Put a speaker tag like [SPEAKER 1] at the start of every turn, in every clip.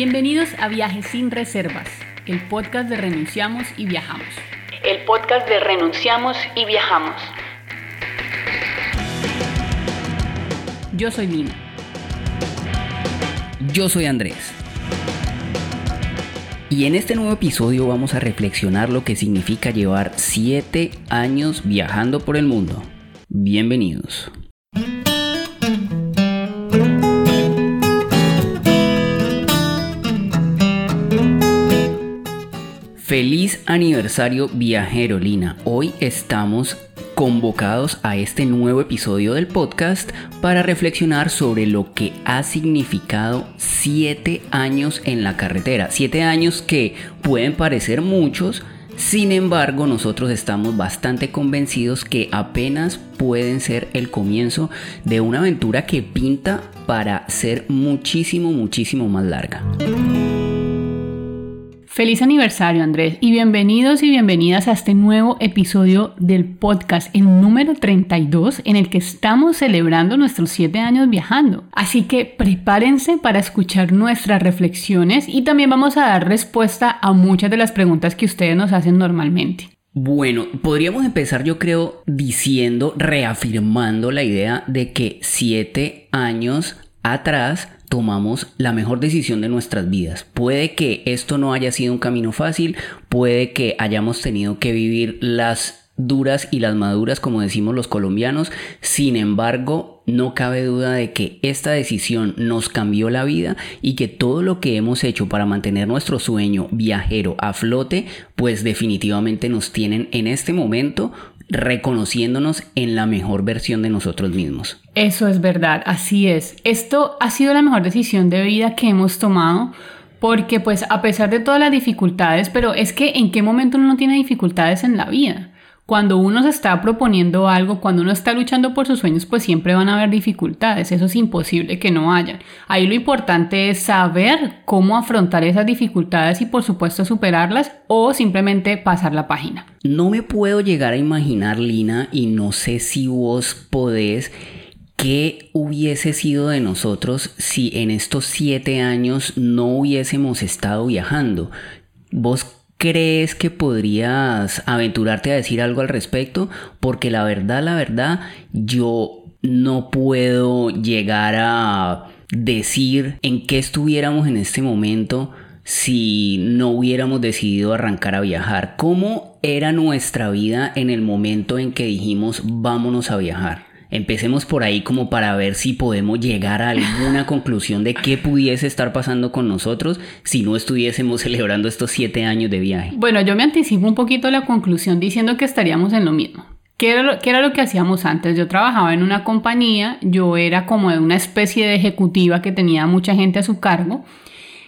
[SPEAKER 1] Bienvenidos a Viajes sin Reservas, el podcast de Renunciamos y Viajamos.
[SPEAKER 2] El podcast de Renunciamos y Viajamos.
[SPEAKER 1] Yo soy Lina.
[SPEAKER 3] Yo soy Andrés. Y en este nuevo episodio vamos a reflexionar lo que significa llevar 7 años viajando por el mundo. Bienvenidos. Feliz aniversario viajero Lina. Hoy estamos convocados a este nuevo episodio del podcast para reflexionar sobre lo que ha significado 7 años en la carretera. 7 años que pueden parecer muchos, sin embargo, nosotros estamos bastante convencidos que apenas pueden ser el comienzo de una aventura que pinta para ser muchísimo, muchísimo más larga.
[SPEAKER 1] Feliz aniversario Andrés y bienvenidos y bienvenidas a este nuevo episodio del podcast, el número 32, en el que estamos celebrando nuestros 7 años viajando. Así que prepárense para escuchar nuestras reflexiones y también vamos a dar respuesta a muchas de las preguntas que ustedes nos hacen normalmente.
[SPEAKER 3] Bueno, podríamos empezar yo creo diciendo, reafirmando la idea de que 7 años atrás tomamos la mejor decisión de nuestras vidas. Puede que esto no haya sido un camino fácil, puede que hayamos tenido que vivir las duras y las maduras, como decimos los colombianos. Sin embargo, no cabe duda de que esta decisión nos cambió la vida y que todo lo que hemos hecho para mantener nuestro sueño viajero a flote, pues definitivamente nos tienen en este momento reconociéndonos en la mejor versión de nosotros mismos.
[SPEAKER 1] Eso es verdad, así es. Esto ha sido la mejor decisión de vida que hemos tomado porque pues a pesar de todas las dificultades, pero es que en qué momento uno no tiene dificultades en la vida cuando uno se está proponiendo algo, cuando uno está luchando por sus sueños, pues siempre van a haber dificultades. Eso es imposible que no haya. Ahí lo importante es saber cómo afrontar esas dificultades y por supuesto superarlas o simplemente pasar la página.
[SPEAKER 3] No me puedo llegar a imaginar, Lina, y no sé si vos podés ¿Qué hubiese sido de nosotros si en estos siete años no hubiésemos estado viajando? ¿Vos crees que podrías aventurarte a decir algo al respecto? Porque la verdad, la verdad, yo no puedo llegar a decir en qué estuviéramos en este momento si no hubiéramos decidido arrancar a viajar. ¿Cómo era nuestra vida en el momento en que dijimos vámonos a viajar? Empecemos por ahí como para ver si podemos llegar a alguna conclusión de qué pudiese estar pasando con nosotros si no estuviésemos celebrando estos siete años de viaje.
[SPEAKER 1] Bueno, yo me anticipo un poquito la conclusión diciendo que estaríamos en lo mismo. ¿Qué era, lo, ¿Qué era lo que hacíamos antes? Yo trabajaba en una compañía, yo era como de una especie de ejecutiva que tenía mucha gente a su cargo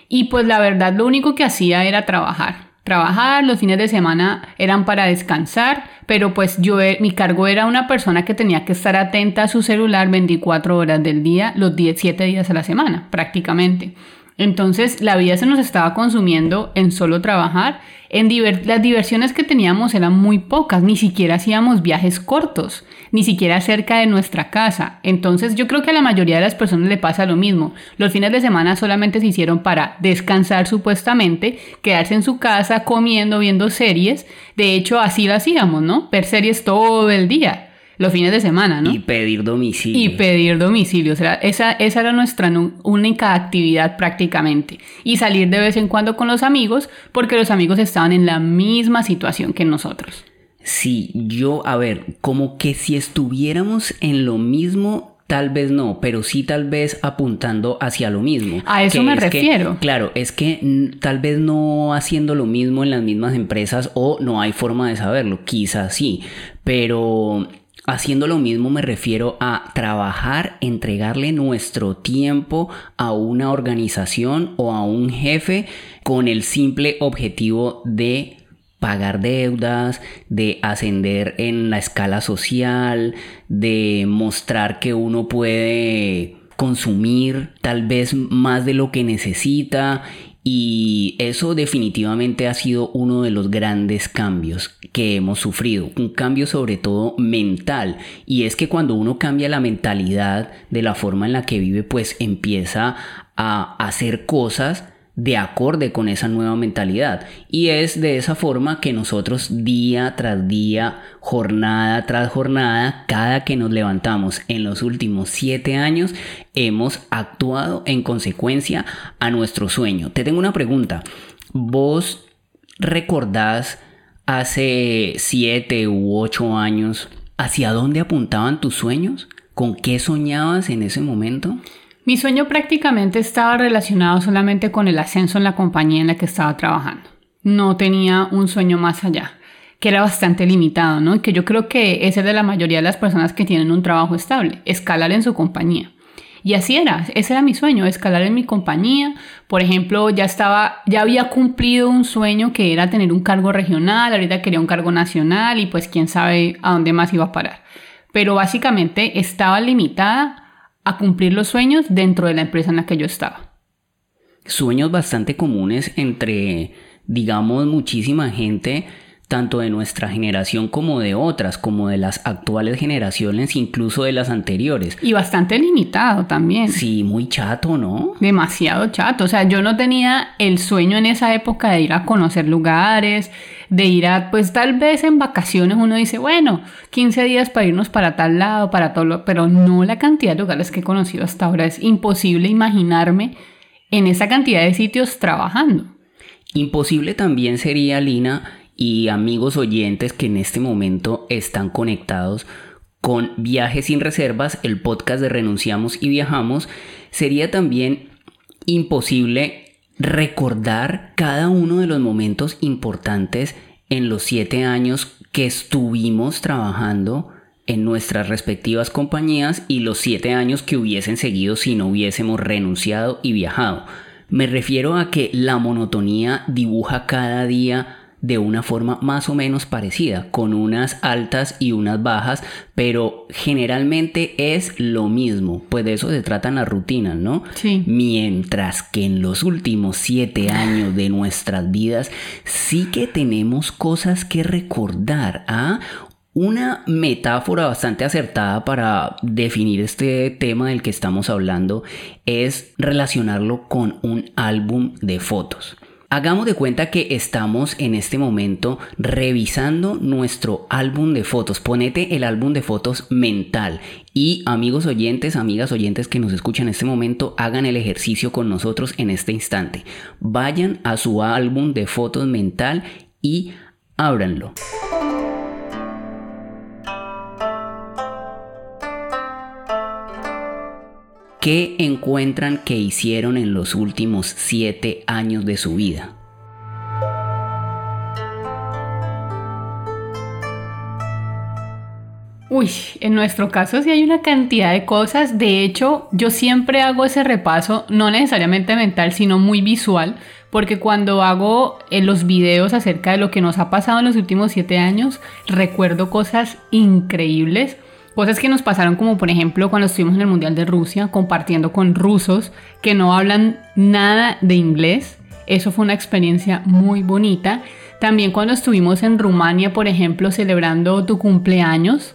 [SPEAKER 1] y pues la verdad lo único que hacía era trabajar trabajar, los fines de semana eran para descansar, pero pues yo, eh, mi cargo era una persona que tenía que estar atenta a su celular 24 horas del día, los 17 días a la semana, prácticamente. Entonces la vida se nos estaba consumiendo en solo trabajar. En las diversiones que teníamos eran muy pocas, ni siquiera hacíamos viajes cortos, ni siquiera cerca de nuestra casa. Entonces yo creo que a la mayoría de las personas le pasa lo mismo. Los fines de semana solamente se hicieron para descansar supuestamente, quedarse en su casa comiendo, viendo series. De hecho así lo hacíamos, ¿no? Ver series todo el día los fines de semana, ¿no?
[SPEAKER 3] Y pedir domicilio.
[SPEAKER 1] Y pedir domicilio. O sea, esa, esa era nuestra única actividad prácticamente. Y salir de vez en cuando con los amigos, porque los amigos estaban en la misma situación que nosotros.
[SPEAKER 3] Sí, yo, a ver, como que si estuviéramos en lo mismo, Tal vez no, pero sí tal vez apuntando hacia lo mismo.
[SPEAKER 1] A eso me refiero.
[SPEAKER 3] claro, es que tal vez no haciendo lo mismo en las mismas empresas o no hay forma de saberlo, quizás sí, pero Haciendo lo mismo me refiero a trabajar, entregarle nuestro tiempo a una organización o a un jefe con el simple objetivo de pagar deudas, de ascender en la escala social, de mostrar que uno puede consumir tal vez más de lo que necesita y eso definitivamente ha sido uno de los grandes cambios que hemos sufrido, un cambio sobre todo mental. Y es que cuando uno cambia la mentalidad de la forma en la que vive, pues empieza a hacer cosas de acorde con esa nueva mentalidad. Y es de esa forma que nosotros día tras día, jornada tras jornada, cada que nos levantamos en los últimos siete años, hemos actuado en consecuencia a nuestro sueño. Te tengo una pregunta. ¿Vos recordás hace siete u ocho años hacia dónde apuntaban tus sueños? ¿Con qué soñabas en ese momento?
[SPEAKER 1] Mi sueño prácticamente estaba relacionado solamente con el ascenso en la compañía en la que estaba trabajando. No tenía un sueño más allá, que era bastante limitado, ¿no? Que yo creo que es de la mayoría de las personas que tienen un trabajo estable, escalar en su compañía. Y así era, ese era mi sueño, escalar en mi compañía. Por ejemplo, ya estaba, ya había cumplido un sueño que era tener un cargo regional, ahorita quería un cargo nacional y pues quién sabe a dónde más iba a parar. Pero básicamente estaba limitada a cumplir los sueños dentro de la empresa en la que yo estaba.
[SPEAKER 3] Sueños bastante comunes entre, digamos, muchísima gente tanto de nuestra generación como de otras, como de las actuales generaciones, incluso de las anteriores.
[SPEAKER 1] Y bastante limitado también.
[SPEAKER 3] Sí, muy chato, ¿no?
[SPEAKER 1] Demasiado chato. O sea, yo no tenía el sueño en esa época de ir a conocer lugares, de ir a, pues tal vez en vacaciones uno dice, bueno, 15 días para irnos para tal lado, para todo, pero no la cantidad de lugares que he conocido hasta ahora. Es imposible imaginarme en esa cantidad de sitios trabajando.
[SPEAKER 3] Imposible también sería, Lina, y amigos oyentes que en este momento están conectados con Viajes sin Reservas, el podcast de Renunciamos y Viajamos, sería también imposible recordar cada uno de los momentos importantes en los siete años que estuvimos trabajando en nuestras respectivas compañías y los siete años que hubiesen seguido si no hubiésemos renunciado y viajado. Me refiero a que la monotonía dibuja cada día de una forma más o menos parecida, con unas altas y unas bajas, pero generalmente es lo mismo, pues de eso se tratan las rutinas, ¿no?
[SPEAKER 1] Sí.
[SPEAKER 3] Mientras que en los últimos siete años de nuestras vidas sí que tenemos cosas que recordar, ¿ah? Una metáfora bastante acertada para definir este tema del que estamos hablando es relacionarlo con un álbum de fotos. Hagamos de cuenta que estamos en este momento revisando nuestro álbum de fotos. Ponete el álbum de fotos mental. Y amigos oyentes, amigas oyentes que nos escuchan en este momento, hagan el ejercicio con nosotros en este instante. Vayan a su álbum de fotos mental y ábranlo. ¿Qué encuentran que hicieron en los últimos siete años de su vida?
[SPEAKER 1] Uy, en nuestro caso sí hay una cantidad de cosas. De hecho, yo siempre hago ese repaso, no necesariamente mental, sino muy visual, porque cuando hago eh, los videos acerca de lo que nos ha pasado en los últimos siete años, recuerdo cosas increíbles Cosas que nos pasaron como por ejemplo cuando estuvimos en el Mundial de Rusia compartiendo con rusos que no hablan nada de inglés. Eso fue una experiencia muy bonita. También cuando estuvimos en Rumania, por ejemplo, celebrando tu cumpleaños.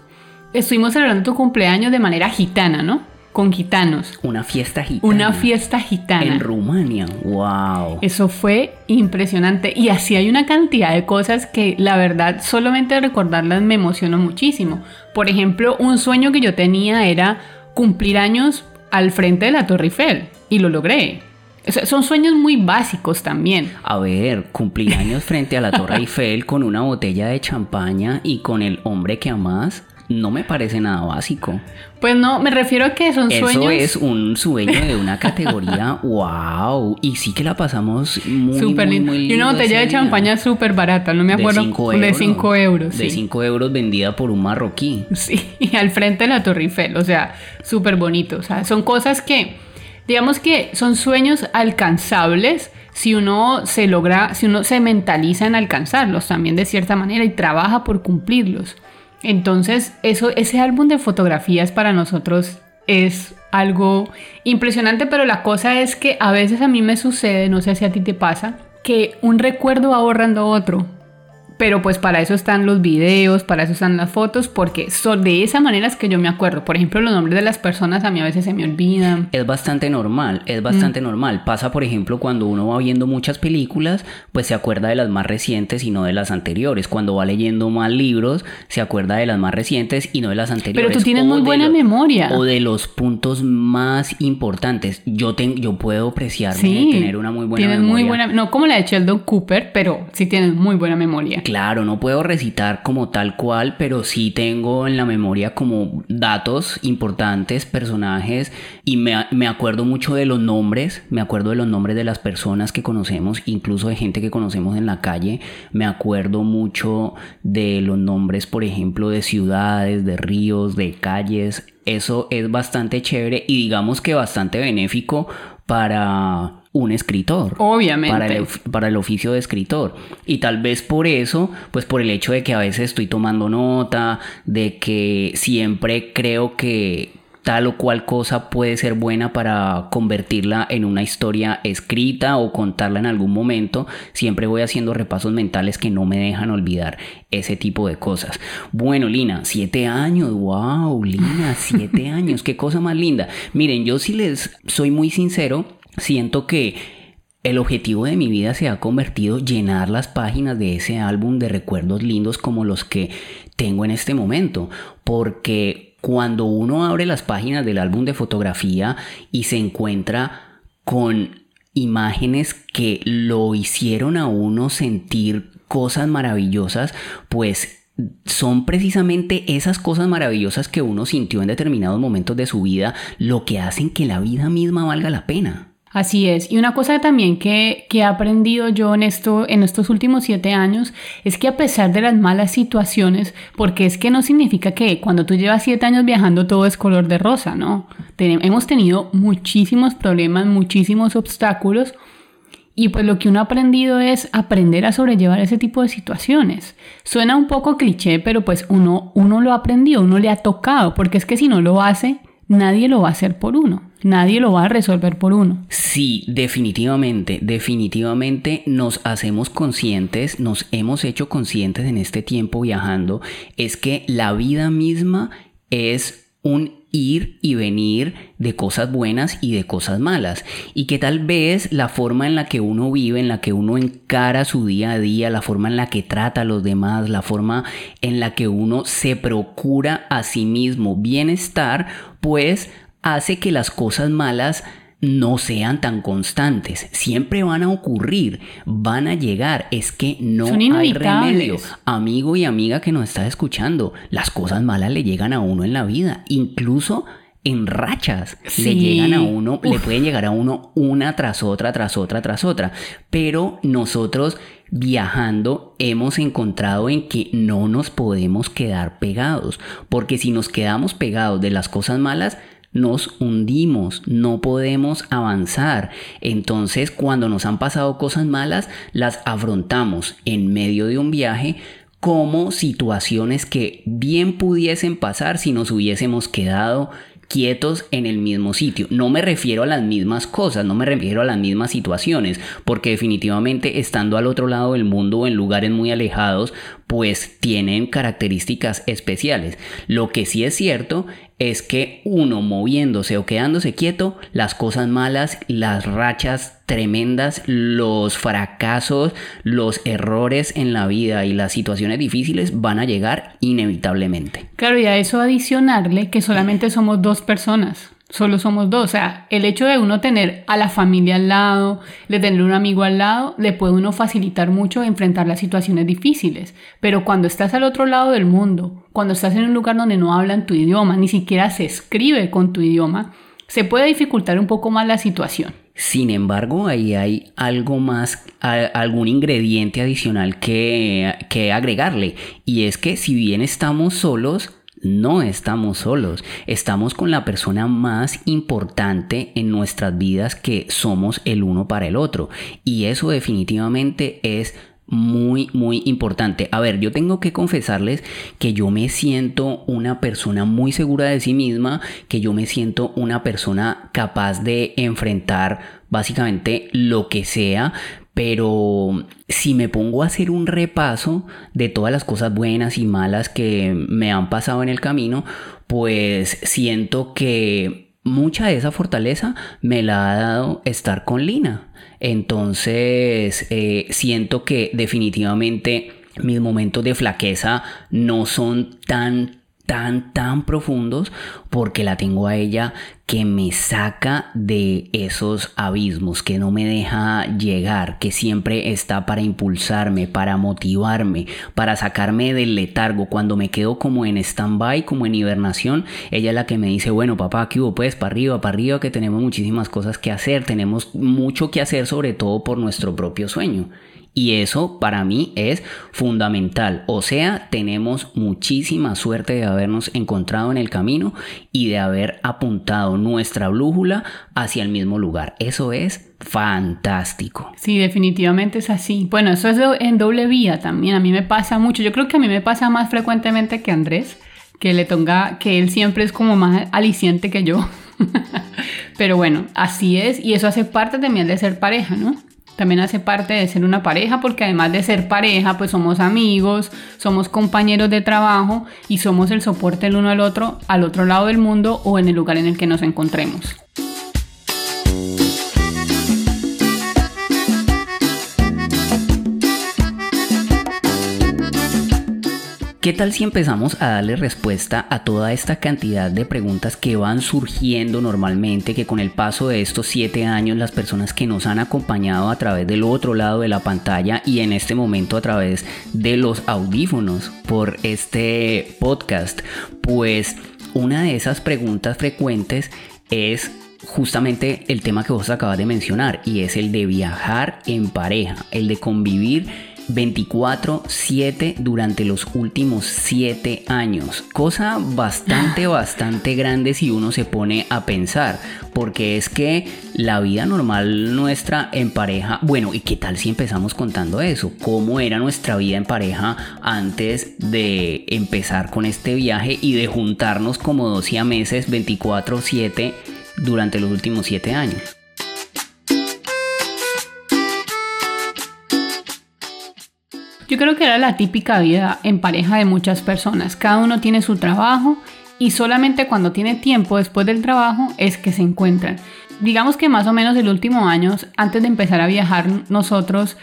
[SPEAKER 1] Estuvimos celebrando tu cumpleaños de manera gitana, ¿no? Con gitanos.
[SPEAKER 3] Una fiesta gitana.
[SPEAKER 1] Una fiesta gitana.
[SPEAKER 3] En Rumania. ¡Wow!
[SPEAKER 1] Eso fue impresionante. Y así hay una cantidad de cosas que la verdad solamente recordarlas me emocionó muchísimo. Por ejemplo, un sueño que yo tenía era cumplir años al frente de la Torre Eiffel. Y lo logré. son sueños muy básicos también.
[SPEAKER 3] A ver, cumplir años frente a la Torre Eiffel con una botella de champaña y con el hombre que amas no me parece nada básico.
[SPEAKER 1] Pues no, me refiero a que son sueños.
[SPEAKER 3] Eso es un sueño de una categoría, wow. Y sí que la pasamos muy,
[SPEAKER 1] súper lindo. Y una botella de champaña súper barata, no me acuerdo. De 5 euros.
[SPEAKER 3] De 5 euros, vendida por un marroquí.
[SPEAKER 1] Sí, y al frente de la Torre Eiffel, o sea, súper bonito. O sea, son cosas que, digamos que son sueños alcanzables si uno se logra, si uno se mentaliza en alcanzarlos también de cierta manera y trabaja por cumplirlos. Entonces, eso, ese álbum de fotografías para nosotros es algo impresionante, pero la cosa es que a veces a mí me sucede, no sé si a ti te pasa, que un recuerdo va borrando otro. Pero pues para eso están los videos, para eso están las fotos, porque son de esa manera es que yo me acuerdo. Por ejemplo, los nombres de las personas a mí a veces se me olvidan.
[SPEAKER 3] Es bastante normal, es bastante normal. Pasa, por ejemplo, cuando uno va viendo muchas películas, pues se acuerda de las más recientes y no de las anteriores. Cuando va leyendo más libros, se acuerda de las más recientes y no de las anteriores.
[SPEAKER 1] Pero tú tienes muy buena memoria.
[SPEAKER 3] O de los puntos más importantes. Yo, tengo, yo puedo apreciarme
[SPEAKER 1] Sí,
[SPEAKER 3] tener una muy buena memoria.
[SPEAKER 1] muy buena, no como la de Sheldon Cooper, pero sí tienes muy buena memoria.
[SPEAKER 3] Claro, no puedo recitar como tal cual, pero sí tengo en la memoria como datos importantes, personajes, y me, me acuerdo mucho de los nombres, me acuerdo de los nombres de las personas que conocemos, incluso de gente que conocemos en la calle, me acuerdo mucho de los nombres, por ejemplo, de ciudades, de ríos, de calles, eso es bastante chévere y digamos que bastante benéfico para un escritor.
[SPEAKER 1] Obviamente.
[SPEAKER 3] Para el, para el oficio de escritor. Y tal vez por eso, pues por el hecho de que a veces estoy tomando nota, de que siempre creo que tal o cual cosa puede ser buena para convertirla en una historia escrita o contarla en algún momento, siempre voy haciendo repasos mentales que no me dejan olvidar ese tipo de cosas. Bueno, Lina, siete años, wow, Lina, siete años, qué cosa más linda. Miren, yo si les soy muy sincero, siento que el objetivo de mi vida se ha convertido llenar las páginas de ese álbum de recuerdos lindos como los que tengo en este momento, porque cuando uno abre las páginas del álbum de fotografía y se encuentra con imágenes que lo hicieron a uno sentir cosas maravillosas, pues son precisamente esas cosas maravillosas que uno sintió en determinados momentos de su vida lo que hacen que la vida misma valga la pena.
[SPEAKER 1] Así es. Y una cosa también que, que he aprendido yo en, esto, en estos últimos siete años es que a pesar de las malas situaciones, porque es que no significa que cuando tú llevas siete años viajando todo es color de rosa, ¿no? Hemos tenido muchísimos problemas, muchísimos obstáculos. Y pues lo que uno ha aprendido es aprender a sobrellevar ese tipo de situaciones. Suena un poco cliché, pero pues uno, uno lo ha aprendido, uno le ha tocado, porque es que si no lo hace, nadie lo va a hacer por uno, nadie lo va a resolver por uno.
[SPEAKER 3] Sí, definitivamente, definitivamente nos hacemos conscientes, nos hemos hecho conscientes en este tiempo viajando, es que la vida misma es un ir y venir de cosas buenas y de cosas malas. Y que tal vez la forma en la que uno vive, en la que uno encara su día a día, la forma en la que trata a los demás, la forma en la que uno se procura a sí mismo bienestar, pues hace que las cosas malas no sean tan constantes. Siempre van a ocurrir, van a llegar. Es que no hay remedio. Amigo y amiga que nos está escuchando, las cosas malas le llegan a uno en la vida, incluso en rachas. Le llegan a uno, le pueden llegar a uno una tras otra, tras otra, tras otra. Pero nosotros viajando hemos encontrado en que no nos podemos quedar pegados, porque si nos quedamos pegados de las cosas malas, nos hundimos, no podemos avanzar. Entonces, cuando nos han pasado cosas malas, las afrontamos en medio de un viaje como situaciones que bien pudiesen pasar si nos hubiésemos quedado quietos en el mismo sitio. No me refiero a las mismas cosas, no me refiero a las mismas situaciones, porque definitivamente estando al otro lado del mundo o en lugares muy alejados, pues tienen características especiales. Lo que sí es cierto es que uno moviéndose o quedándose quieto, las cosas malas, las rachas tremendas, los fracasos, los errores en la vida y las situaciones difíciles van a llegar inevitablemente.
[SPEAKER 1] Claro, y a eso adicionarle que solamente somos dos personas. Solo somos dos. O sea, el hecho de uno tener a la familia al lado, de tener un amigo al lado, le puede uno facilitar mucho enfrentar las situaciones difíciles. Pero cuando estás al otro lado del mundo, cuando estás en un lugar donde no hablan tu idioma, ni siquiera se escribe con tu idioma, se puede dificultar un poco más la situación.
[SPEAKER 3] Sin embargo, ahí hay algo más, algún ingrediente adicional que, que agregarle. Y es que si bien estamos solos, no estamos solos. Estamos con la persona más importante en nuestras vidas que somos el uno para el otro. Y eso definitivamente es muy, muy importante. A ver, yo tengo que confesarles que yo me siento una persona muy segura de sí misma, que yo me siento una persona capaz de enfrentar básicamente lo que sea, pero si me pongo a hacer un repaso de todas las cosas buenas y malas que me han pasado en el camino, pues siento que mucha de esa fortaleza me la ha dado estar con Lina. Entonces eh, siento que definitivamente mis momentos de flaqueza no son tan tan, tan profundos porque la tengo a ella que me saca de esos abismos, que no me deja llegar, que siempre está para impulsarme, para motivarme, para sacarme del letargo. Cuando me quedo como en stand-by, como en hibernación, ella es la que me dice, bueno papá, ¿qué hubo? Pues para arriba, para arriba, que tenemos muchísimas cosas que hacer, tenemos mucho que hacer sobre todo por nuestro propio sueño. Y eso para mí es fundamental. O sea, tenemos muchísima suerte de habernos encontrado en el camino y de haber apuntado nuestra brújula hacia el mismo lugar. Eso es fantástico.
[SPEAKER 1] Sí, definitivamente es así. Bueno, eso es en doble vía también. A mí me pasa mucho. Yo creo que a mí me pasa más frecuentemente que Andrés, que le toca, que él siempre es como más aliciente que yo. Pero bueno, así es. Y eso hace parte también de ser pareja, ¿no? También hace parte de ser una pareja porque además de ser pareja pues somos amigos, somos compañeros de trabajo y somos el soporte el uno al otro al otro lado del mundo o en el lugar en el que nos encontremos.
[SPEAKER 3] ¿Qué tal si empezamos a darle respuesta a toda esta cantidad de preguntas que van surgiendo normalmente, que con el paso de estos siete años las personas que nos han acompañado a través del otro lado de la pantalla y en este momento a través de los audífonos por este podcast, pues una de esas preguntas frecuentes es justamente el tema que vos acabas de mencionar y es el de viajar en pareja, el de convivir 24/7 durante los últimos 7 años. Cosa bastante, bastante grande si uno se pone a pensar. Porque es que la vida normal nuestra en pareja, bueno, ¿y qué tal si empezamos contando eso? ¿Cómo era nuestra vida en pareja antes de empezar con este viaje y de juntarnos como 12 meses 24/7 durante los últimos 7 años?
[SPEAKER 1] Yo creo que era la típica vida en pareja de muchas personas. Cada uno tiene su trabajo y solamente cuando tiene tiempo después del trabajo es que se encuentran. Digamos que más o menos el último año, antes de empezar a viajar nosotros,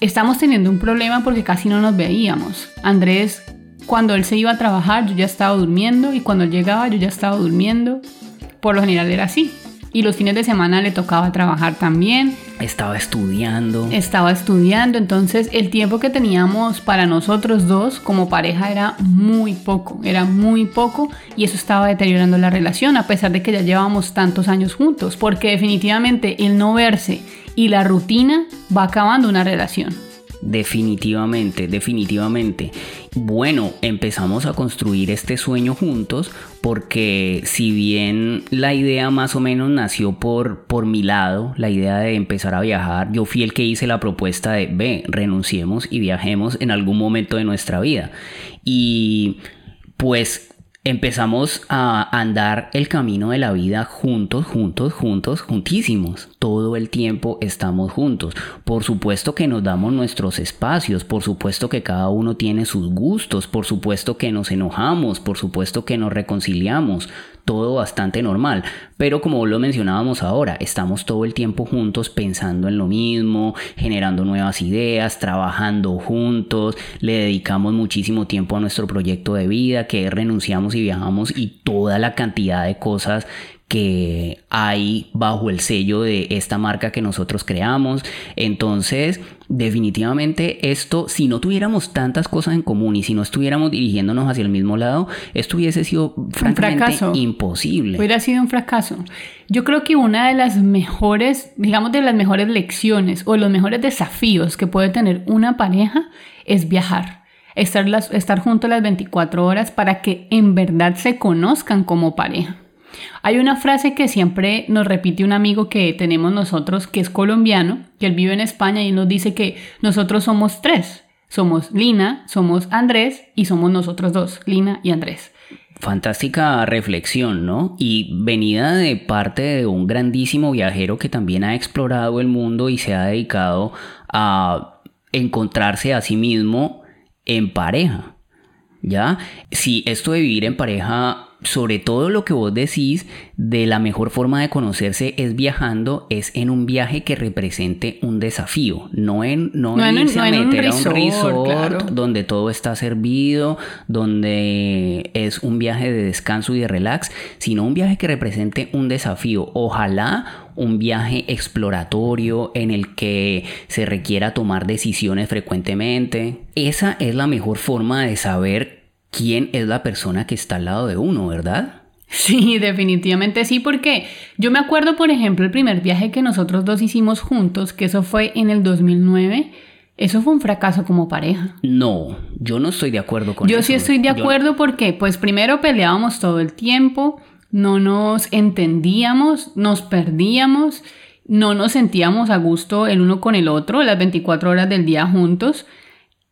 [SPEAKER 1] estamos teniendo un problema porque casi no nos veíamos. Andrés, cuando él se iba a trabajar, yo ya estaba durmiendo y cuando él llegaba, yo ya estaba durmiendo. Por lo general era así y los fines de semana le tocaba trabajar también.
[SPEAKER 3] Estaba estudiando.
[SPEAKER 1] Estaba estudiando, entonces el tiempo que teníamos para nosotros dos como pareja era muy poco, era muy poco y eso estaba deteriorando la relación a pesar de que ya llevábamos tantos años juntos, porque definitivamente el no verse y la rutina va acabando una relación.
[SPEAKER 3] Definitivamente, definitivamente. Bueno, empezamos a construir este sueño juntos porque si bien la idea más o menos nació por, por mi lado, la idea de empezar a viajar, yo fui el que hice la propuesta de, ve, renunciemos y viajemos en algún momento de nuestra vida. Y pues empezamos a andar el camino de la vida juntos, juntos, juntos, juntísimos. Todo el tiempo estamos juntos. Por supuesto que nos damos nuestros espacios, por supuesto que cada uno tiene sus gustos, por supuesto que nos enojamos, por supuesto que nos reconciliamos todo bastante normal. Pero como lo mencionábamos ahora, estamos todo el tiempo juntos pensando en lo mismo, generando nuevas ideas, trabajando juntos, le dedicamos muchísimo tiempo a nuestro proyecto de vida, que renunciamos y viajamos y toda la cantidad de cosas que hay bajo el sello de esta marca que nosotros creamos. Entonces, definitivamente esto, si no tuviéramos tantas cosas en común y si no estuviéramos dirigiéndonos hacia el mismo lado, esto hubiese sido francamente imposible.
[SPEAKER 1] Hubiera sido un fracaso. Yo creo que una de las mejores, digamos de las mejores lecciones o los mejores desafíos que puede tener una pareja es viajar. Estar, las, estar juntos las 24 horas para que en verdad se conozcan como pareja. Hay una frase que siempre nos repite un amigo que tenemos nosotros, que es colombiano, que él vive en España y nos dice que nosotros somos tres. Somos Lina, somos Andrés y somos nosotros dos, Lina y Andrés.
[SPEAKER 3] Fantástica reflexión, ¿no? Y venida de parte de un grandísimo viajero que también ha explorado el mundo y se ha dedicado a encontrarse a sí mismo en pareja. ¿Ya? Si esto de vivir en pareja sobre todo lo que vos decís de la mejor forma de conocerse es viajando, es en un viaje que represente un desafío, no en, no,
[SPEAKER 1] No en-
[SPEAKER 3] irse
[SPEAKER 1] no
[SPEAKER 3] a
[SPEAKER 1] en un
[SPEAKER 3] meter a un
[SPEAKER 1] resort,
[SPEAKER 3] resort
[SPEAKER 1] claro.
[SPEAKER 3] donde todo está servido, donde es un viaje de descanso y de relax, sino un viaje que represente un desafío. Ojalá un viaje exploratorio en el que se requiera tomar decisiones frecuentemente. Esa es la mejor forma de saber quién es la persona que está al lado de uno, ¿verdad?
[SPEAKER 1] Sí, definitivamente sí, porque yo me acuerdo, por ejemplo, el primer viaje que nosotros dos hicimos juntos, que eso fue en el 2009, eso fue un fracaso como pareja.
[SPEAKER 3] No, yo no estoy de acuerdo con
[SPEAKER 1] Yo
[SPEAKER 3] eso.
[SPEAKER 1] sí estoy de
[SPEAKER 3] Yo-
[SPEAKER 1] acuerdo porque, pues primero peleábamos todo el tiempo, no nos entendíamos, nos perdíamos, no nos sentíamos a gusto el uno con el otro las 24 horas del día juntos.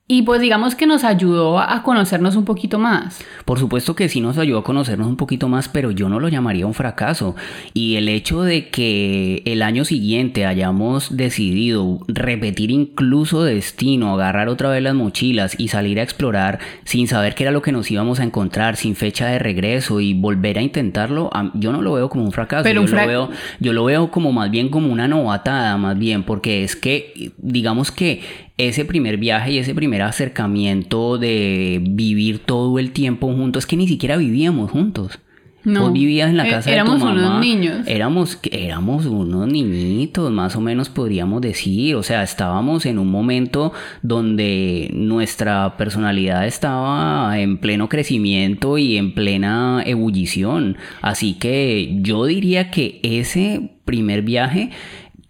[SPEAKER 1] Y pues digamos que nos ayudó a conocernos un poquito más.
[SPEAKER 3] Por supuesto que sí nos ayudó a conocernos un poquito más, pero yo no lo llamaría un fracaso. Y el hecho de que el año siguiente hayamos decidido repetir incluso destino, agarrar otra vez las mochilas y salir a explorar sin saber qué era lo que nos íbamos a encontrar, sin fecha de regreso y volver a intentarlo, yo no lo veo como un fracaso.
[SPEAKER 1] Pero
[SPEAKER 3] yo,
[SPEAKER 1] un fra-
[SPEAKER 3] lo veo, yo lo veo como más bien como una novatada, más bien, porque es que, digamos que ese primer viaje y ese primer acercamiento de vivir todo el tiempo juntos, es que ni siquiera vivíamos juntos.
[SPEAKER 1] No,
[SPEAKER 3] Vos vivías en la
[SPEAKER 1] eh,
[SPEAKER 3] casa
[SPEAKER 1] éramos
[SPEAKER 3] de tu mamá.
[SPEAKER 1] unos niños.
[SPEAKER 3] Éramos, éramos unos niñitos, más o menos podríamos decir. O sea, estábamos en un momento donde nuestra personalidad estaba en pleno crecimiento y en plena ebullición. Así que yo diría que ese primer viaje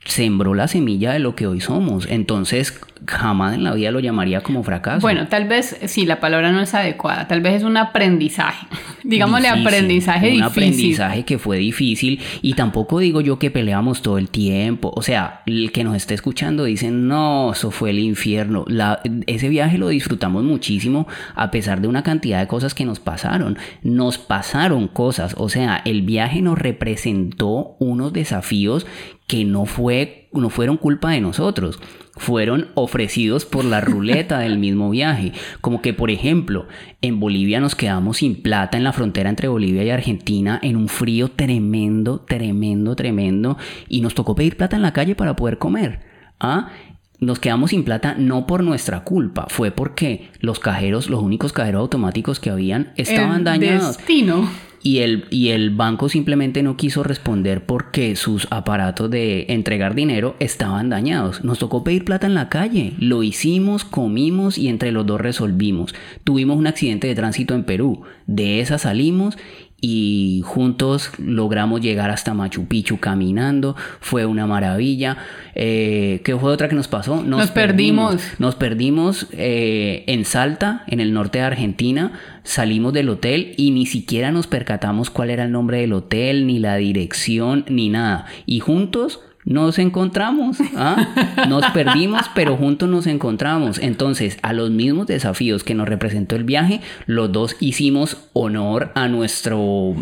[SPEAKER 3] sembró la semilla de lo que hoy somos. Entonces, jamás en la vida lo llamaría como fracaso.
[SPEAKER 1] Bueno, tal vez, sí, la palabra no es adecuada, tal vez es un aprendizaje. Digámosle
[SPEAKER 3] Difícil,
[SPEAKER 1] aprendizaje
[SPEAKER 3] un
[SPEAKER 1] difícil.
[SPEAKER 3] aprendizaje que fue difícil y tampoco digo yo que peleamos todo el tiempo. O sea, el que nos esté escuchando dice, no, eso fue el infierno. La- ese viaje lo disfrutamos muchísimo a pesar de una cantidad de cosas que nos pasaron. Nos pasaron cosas. O sea, el viaje nos representó unos desafíos que no, fue, no fueron culpa de nosotros. Fueron ofrecidos por la ruleta del mismo viaje. Como que, por ejemplo, en Bolivia nos quedamos sin plata en la frontera entre Bolivia y Argentina en un frío tremendo, tremendo, tremendo. Y nos tocó pedir plata en la calle para poder comer. ¿Ah? Nos quedamos sin plata no por nuestra culpa, fue porque los cajeros, los únicos cajeros automáticos que habían, estaban
[SPEAKER 1] El
[SPEAKER 3] dañados.
[SPEAKER 1] destino.
[SPEAKER 3] Y el, y el banco simplemente no quiso responder porque sus aparatos de entregar dinero estaban dañados. Nos tocó pedir plata en la calle. Lo hicimos, comimos y entre los dos resolvimos. Tuvimos un accidente de tránsito en Perú. De esa salimos y juntos logramos llegar hasta Machu Picchu caminando. Fue una maravilla. Eh, ¿Qué fue otra que nos pasó?
[SPEAKER 1] Nos perdimos.
[SPEAKER 3] Nos perdimos eh, en Salta, en el norte de Argentina. Salimos del hotel y ni siquiera nos percatamos cuál era el nombre del hotel, ni la dirección, ni nada. Y juntos nos encontramos. ¿ah? Nos perdimos, pero juntos nos encontramos. Entonces, a los mismos desafíos que nos representó el viaje, los dos hicimos honor a nuestro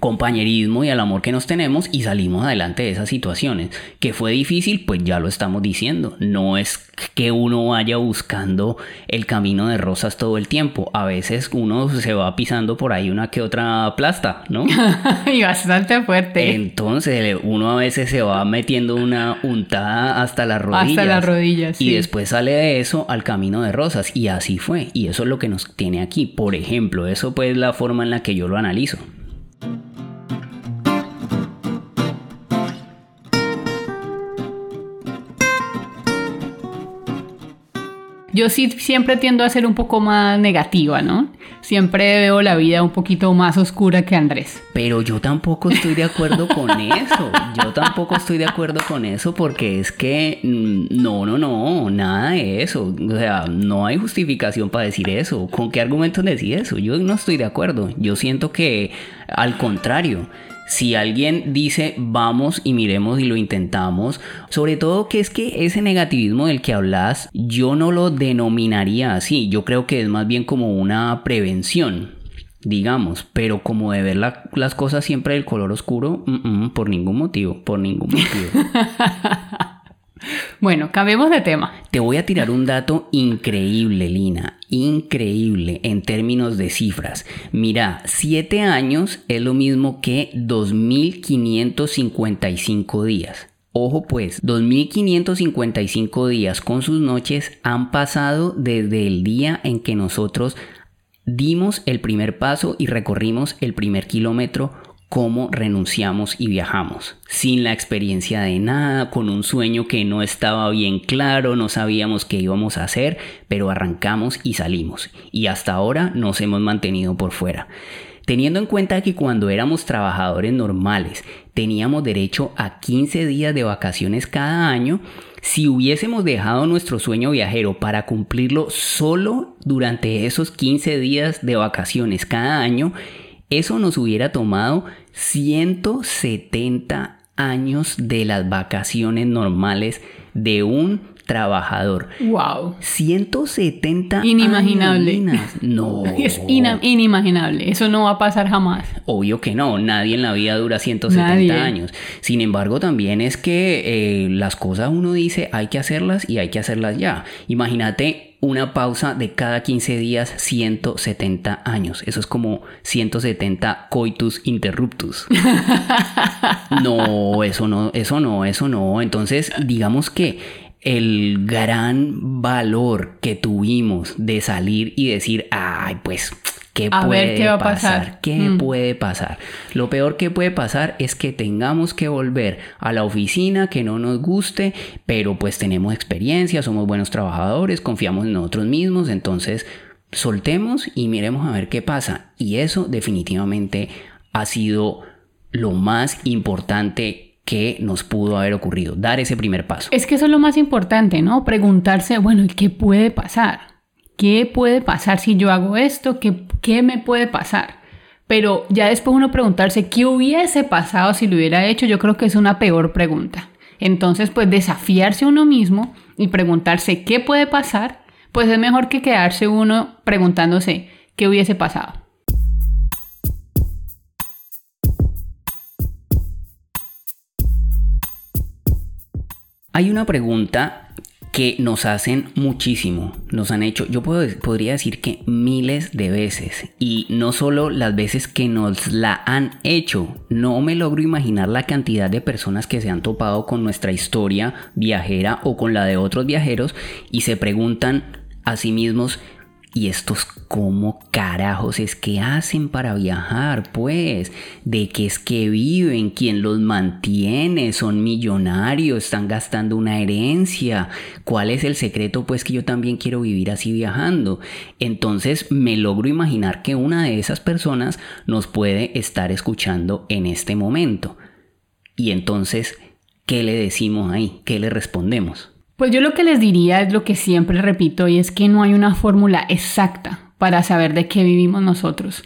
[SPEAKER 3] compañerismo y al amor que nos tenemos y salimos adelante de esas situaciones. Que fue difícil, pues ya lo estamos diciendo. No es que uno vaya buscando el camino de rosas todo el tiempo. A veces uno se va pisando por ahí una que otra plasta, ¿no?
[SPEAKER 1] y bastante fuerte.
[SPEAKER 3] Entonces uno a veces se va metiendo una untada hasta las rodillas.
[SPEAKER 1] Hasta las rodillas,
[SPEAKER 3] Y
[SPEAKER 1] sí.
[SPEAKER 3] después sale de eso al camino de rosas. Y así fue. Y eso es lo que nos tiene aquí. Por ejemplo, eso pues es la forma en la que yo lo analizo.
[SPEAKER 1] Yo sí siempre tiendo a ser un poco más negativa, ¿no? Siempre veo la vida un poquito más oscura que Andrés.
[SPEAKER 3] Pero yo tampoco estoy de acuerdo con eso. Yo tampoco estoy de acuerdo con eso porque es que mm, no, no, no, nada de eso. O sea, no hay justificación para decir eso. ¿Con qué argumentos decir eso? Yo no estoy de acuerdo. Yo siento que al contrario. Si alguien dice vamos y miremos y lo intentamos, sobre todo que es que ese negativismo del que hablas, yo no lo denominaría así. Yo creo que es más bien como una prevención digamos, pero como de ver la- las cosas siempre del color oscuro, mm, mm, por ningún motivo, por ningún motivo.
[SPEAKER 1] Bueno, cambiemos de tema.
[SPEAKER 3] Te voy a tirar un dato increíble, Lina. Increíble en términos de cifras. Mira, 7 años es lo mismo que 2.555 días. Ojo pues, 2.555 días con sus noches han pasado desde el día en que nosotros dimos el primer paso y recorrimos el primer kilómetro cómo renunciamos y viajamos, sin la experiencia de nada, con un sueño que no estaba bien claro, no sabíamos qué íbamos a hacer, pero arrancamos y salimos, y hasta ahora nos hemos mantenido por fuera. Teniendo en cuenta que cuando éramos trabajadores normales teníamos derecho a 15 días de vacaciones cada año, si hubiésemos dejado nuestro sueño viajero para cumplirlo solo durante esos 15 días de vacaciones cada año, eso nos hubiera tomado 170 años de las vacaciones normales de un trabajador.
[SPEAKER 1] Wow.
[SPEAKER 3] 170
[SPEAKER 1] Inimaginable.
[SPEAKER 3] No.
[SPEAKER 1] Es inimaginable. Eso no va a pasar jamás.
[SPEAKER 3] Obvio que no. Nadie en la vida dura 170 años. Sin embargo, también es que eh, las cosas uno dice hay que hacerlas y hay que hacerlas ya. Imagínate una pausa de cada 15 días 170 años. Eso es como 170 coitus interruptus. no, eso no, eso no, eso no. Entonces, digamos que el gran valor que tuvimos de salir y decir, ay, pues ¿Qué puede qué va pasar? A pasar? ¿Qué mm. puede pasar? Lo peor que puede pasar es que tengamos que volver a la oficina, que no nos guste, pero pues tenemos experiencia, somos buenos trabajadores, confiamos en nosotros mismos, entonces soltemos y miremos a ver qué pasa. Y eso definitivamente ha sido lo más importante que nos pudo haber ocurrido, dar ese primer paso.
[SPEAKER 1] Es que eso es lo más importante, ¿no? Preguntarse, bueno, ¿qué puede pasar? ¿Qué puede pasar si yo hago esto? ¿Qué, ¿Qué me puede pasar? Pero ya después uno preguntarse qué hubiese pasado si lo hubiera hecho, yo creo que es una peor pregunta. Entonces, pues desafiarse uno mismo y preguntarse qué puede pasar, pues es mejor que quedarse uno preguntándose qué hubiese pasado.
[SPEAKER 3] Hay una pregunta que nos hacen muchísimo, nos han hecho, yo podría decir que miles de veces, y no solo las veces que nos la han hecho, no me logro imaginar la cantidad de personas que se han topado con nuestra historia viajera o con la de otros viajeros y se preguntan a sí mismos, ¿Y estos cómo carajos es que hacen para viajar? Pues, ¿de qué es que viven? ¿Quién los mantiene? ¿Son millonarios? ¿Están gastando una herencia? ¿Cuál es el secreto? Pues que yo también quiero vivir así viajando. Entonces me logro imaginar que una de esas personas nos puede estar escuchando en este momento. Y entonces, ¿qué le decimos ahí? ¿Qué le respondemos?
[SPEAKER 1] Pues yo lo que les diría es lo que siempre repito y es que no hay una fórmula exacta para saber de qué vivimos nosotros.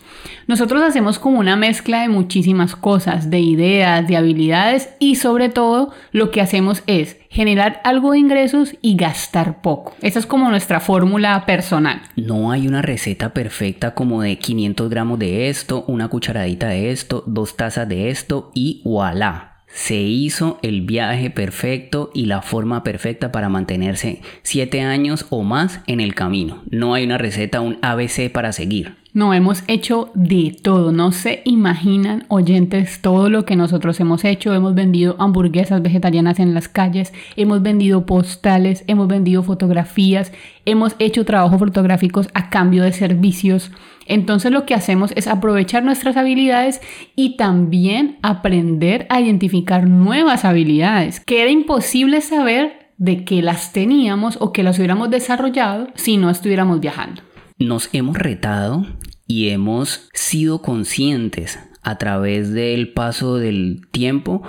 [SPEAKER 1] Nosotros hacemos como una mezcla de muchísimas cosas, de ideas, de habilidades y sobre todo lo que hacemos es generar algo de ingresos y gastar poco. Esa es como nuestra fórmula personal.
[SPEAKER 3] No hay una receta perfecta como de 500 gramos de esto, una cucharadita de esto, dos tazas de esto y voilà se hizo el viaje perfecto y la forma perfecta para mantenerse 7 años o más en el camino. No hay una receta, un ABC para seguir.
[SPEAKER 1] No, hemos hecho de todo. No se imaginan, oyentes, todo lo que nosotros hemos hecho. Hemos vendido hamburguesas vegetarianas en las calles, hemos vendido postales, hemos vendido fotografías, hemos hecho trabajos fotográficos a cambio de servicios. Entonces lo que hacemos es aprovechar nuestras habilidades y también aprender a identificar nuevas habilidades, que era imposible saber de que las teníamos o que las hubiéramos desarrollado si no estuviéramos viajando.
[SPEAKER 3] Nos hemos retado y hemos sido conscientes a través del paso del tiempo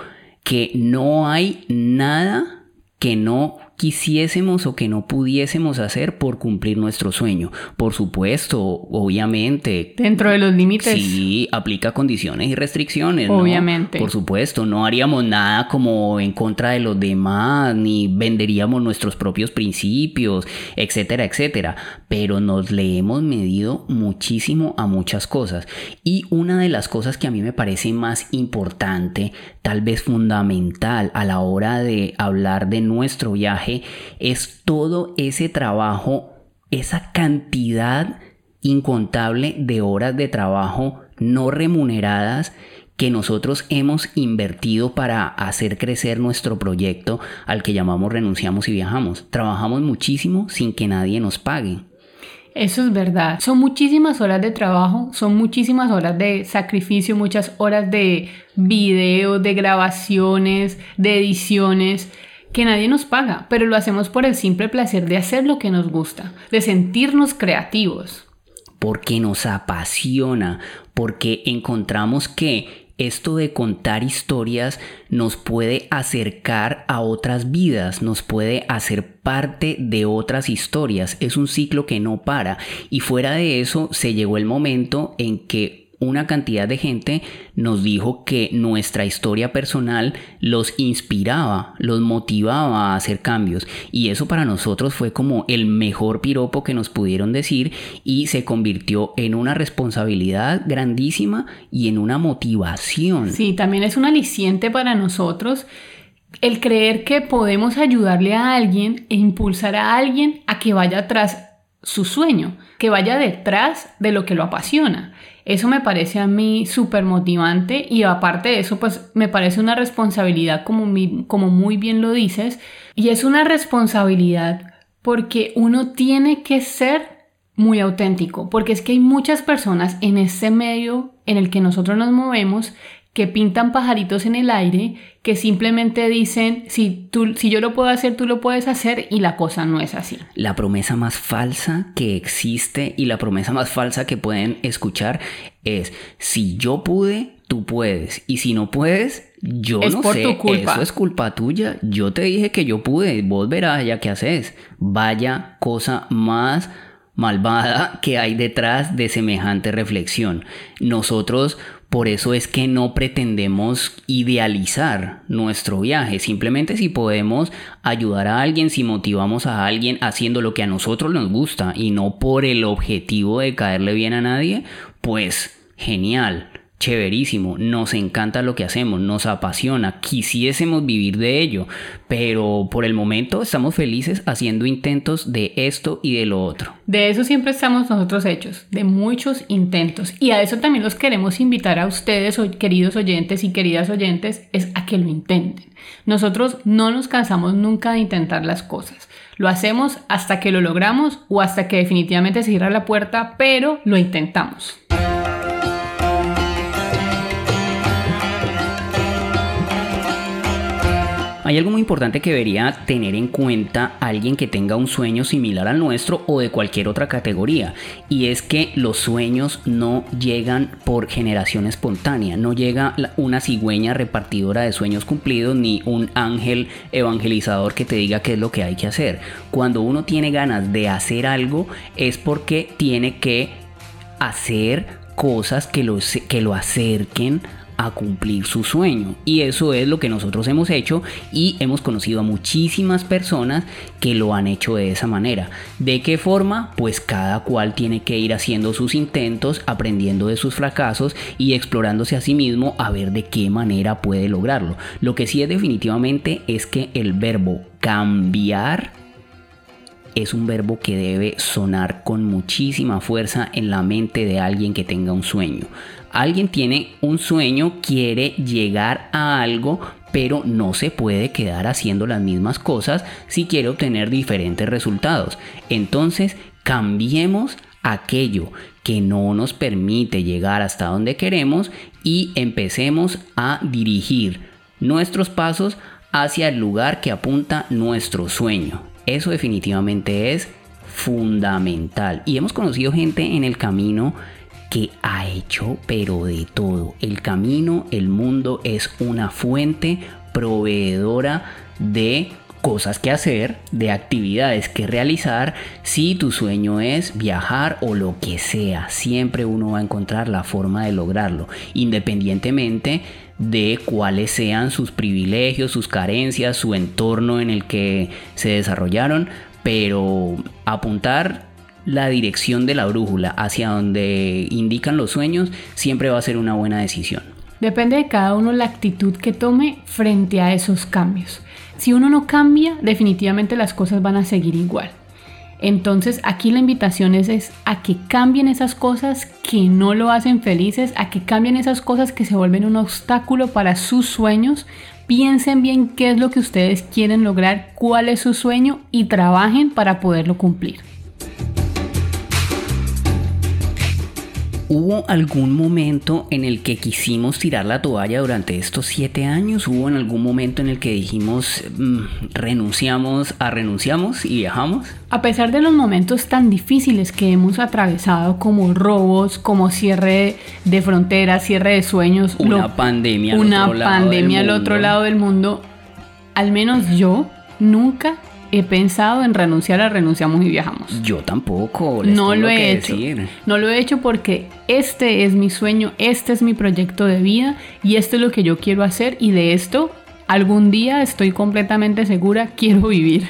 [SPEAKER 3] que no hay nada que no quisiésemos o que no pudiésemos hacer por cumplir nuestro sueño. Por supuesto, obviamente.
[SPEAKER 1] Dentro de los límites.
[SPEAKER 3] Sí, aplica condiciones y restricciones.
[SPEAKER 1] Obviamente.
[SPEAKER 3] Por supuesto, no haríamos nada como en contra de los demás, ni venderíamos nuestros propios principios, etcétera, etcétera. Pero nos le hemos medido muchísimo a muchas cosas. Y una de las cosas que a mí me parece más importante, tal vez fundamental a la hora de hablar de nuestro viaje, es todo ese trabajo, esa cantidad incontable de horas de trabajo no remuneradas que nosotros hemos invertido para hacer crecer nuestro proyecto al que llamamos renunciamos y viajamos. Trabajamos muchísimo sin que nadie nos pague.
[SPEAKER 1] Eso es verdad. Son muchísimas horas de trabajo, son muchísimas horas de sacrificio, muchas horas de video, de grabaciones, de ediciones que nadie nos paga, pero lo hacemos por el simple placer de hacer lo que nos gusta, de sentirnos creativos.
[SPEAKER 3] Porque nos apasiona, porque encontramos que esto de contar historias nos puede acercar a otras vidas, nos puede hacer parte de otras historias. Es un ciclo que no para. Y fuera de eso, se llegó el momento en que una cantidad de gente nos dijo que nuestra historia personal los inspiraba, los motivaba a hacer cambios y eso para nosotros fue como el mejor piropo que nos pudieron decir y se convirtió en una responsabilidad grandísima y en una motivación.
[SPEAKER 1] Sí, también es un aliciente para nosotros el creer que podemos ayudarle a alguien e impulsar a alguien a que vaya tras su sueño, que vaya detrás de lo que lo apasiona. Eso me parece a mí súper motivante y aparte de eso, pues me parece una responsabilidad como, como muy bien lo dices. Y es una responsabilidad porque uno tiene que ser muy auténtico, porque es que hay muchas personas en ese medio en el que nosotros nos movemos que pintan pajaritos en el aire, que simplemente dicen, si, tú, si yo lo puedo hacer, tú lo puedes hacer, y la cosa no es así.
[SPEAKER 3] La promesa más falsa que existe y la promesa más falsa que pueden escuchar es, si yo pude, tú puedes, y si no puedes, yo no sé, eso es culpa tuya. Yo te dije que yo pude, vos verás ya qué haces. Vaya cosa más malvada que hay detrás de semejante reflexión. Nosotros por eso es que no pretendemos idealizar nuestro viaje. Simplemente si podemos ayudar a alguien, si motivamos a alguien haciendo lo que a nosotros nos gusta y no por el objetivo de caerle bien a nadie, pues genial chéverísimo, nos encanta lo que hacemos, nos apasiona, quisiésemos vivir de ello, pero por el momento estamos felices haciendo intentos de esto y de lo otro.
[SPEAKER 1] De eso siempre estamos nosotros hechos, de muchos intentos, y a eso también los queremos invitar a ustedes, queridos oyentes y queridas oyentes, es a que lo intenten. Nosotros no nos cansamos nunca de intentar las cosas. Lo hacemos hasta que lo logramos o hasta que definitivamente se cierra la puerta, pero lo intentamos.
[SPEAKER 3] Hay algo muy importante que debería tener en cuenta alguien que tenga un sueño similar al nuestro o de cualquier otra categoría y es que los sueños no llegan por generación espontánea, no llega una cigüeña repartidora de sueños cumplidos ni un ángel evangelizador que te diga qué es lo que hay que hacer. Cuando uno tiene ganas de hacer algo es porque tiene que hacer cosas que lo, que lo acerquen a cumplir su sueño. Y eso es lo que nosotros hemos hecho y hemos conocido a muchísimas personas que lo han hecho de esa manera. ¿De qué forma? Pues cada cual tiene que ir haciendo sus intentos, aprendiendo de sus fracasos y explorándose a sí mismo a ver de qué manera puede lograrlo. Lo que sí es definitivamente es que el verbo cambiar es un verbo que debe sonar con muchísima fuerza en la mente de alguien que tenga un sueño. Alguien tiene un sueño, quiere llegar a algo, pero no se puede quedar haciendo las mismas cosas si quiere obtener diferentes resultados. Entonces, cambiemos aquello que no nos permite llegar hasta donde queremos y empecemos a dirigir nuestros pasos hacia el lugar que apunta nuestro sueño. Eso definitivamente es fundamental. Y hemos conocido gente en el camino que ha hecho pero de todo. El camino, el mundo es una fuente proveedora de cosas que hacer, de actividades que realizar, si tu sueño es viajar o lo que sea, siempre uno va a encontrar la forma de lograrlo, independientemente de cuáles sean sus privilegios, sus carencias, su entorno en el que se desarrollaron, pero apuntar la dirección de la brújula hacia donde indican los sueños siempre va a ser una buena decisión.
[SPEAKER 1] Depende de cada uno la actitud que tome frente a esos cambios. si uno no cambia, definitivamente las cosas van a seguir igual. Entonces aquí la invitación es, a que cambien esas cosas que no lo hacen felices, a que cambien esas cosas que se vuelven un obstáculo para sus sueños. Piensen bien qué es lo que ustedes quieren lograr, cuál es su sueño y trabajen para poderlo cumplir.
[SPEAKER 3] ¿Hubo algún momento en el que quisimos tirar la toalla durante estos siete años? ¿Hubo en algún momento en el que dijimos mm, renunciamos a renunciamos y viajamos?
[SPEAKER 1] A pesar de los momentos tan difíciles que hemos atravesado como robos, como cierre de fronteras, cierre de sueños,
[SPEAKER 3] una pandemia,
[SPEAKER 1] al una otro pandemia al otro lado del mundo, al menos yo nunca he pensado en renunciar a renunciamos y viajamos.
[SPEAKER 3] Yo tampoco.
[SPEAKER 1] no lo he hecho. No lo he hecho porque este es mi sueño, este es mi proyecto de vida y esto es lo que yo quiero hacer y de esto algún día estoy completamente segura quiero vivir.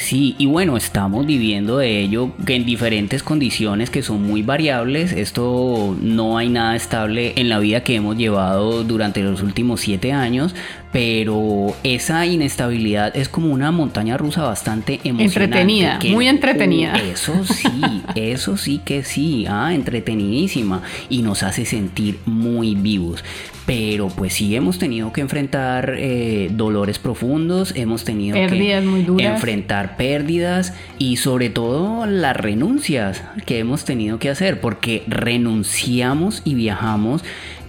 [SPEAKER 3] Sí, y bueno, estamos viviendo de ello que en diferentes condiciones que son muy variables. Esto no hay nada estable en la vida que hemos llevado durante los últimos siete años, pero esa inestabilidad es como una montaña rusa bastante emocionante.
[SPEAKER 1] Entretenida, muy entretenida.
[SPEAKER 3] eso sí, eso sí que sí, ah, entretenidísima y nos hace sentir muy vivos. Pero pues sí hemos tenido que enfrentar eh, dolores profundos, hemos tenido
[SPEAKER 1] que
[SPEAKER 3] enfrentar pérdidas y sobre todo las renuncias que hemos tenido que hacer, porque renunciamos y viajamos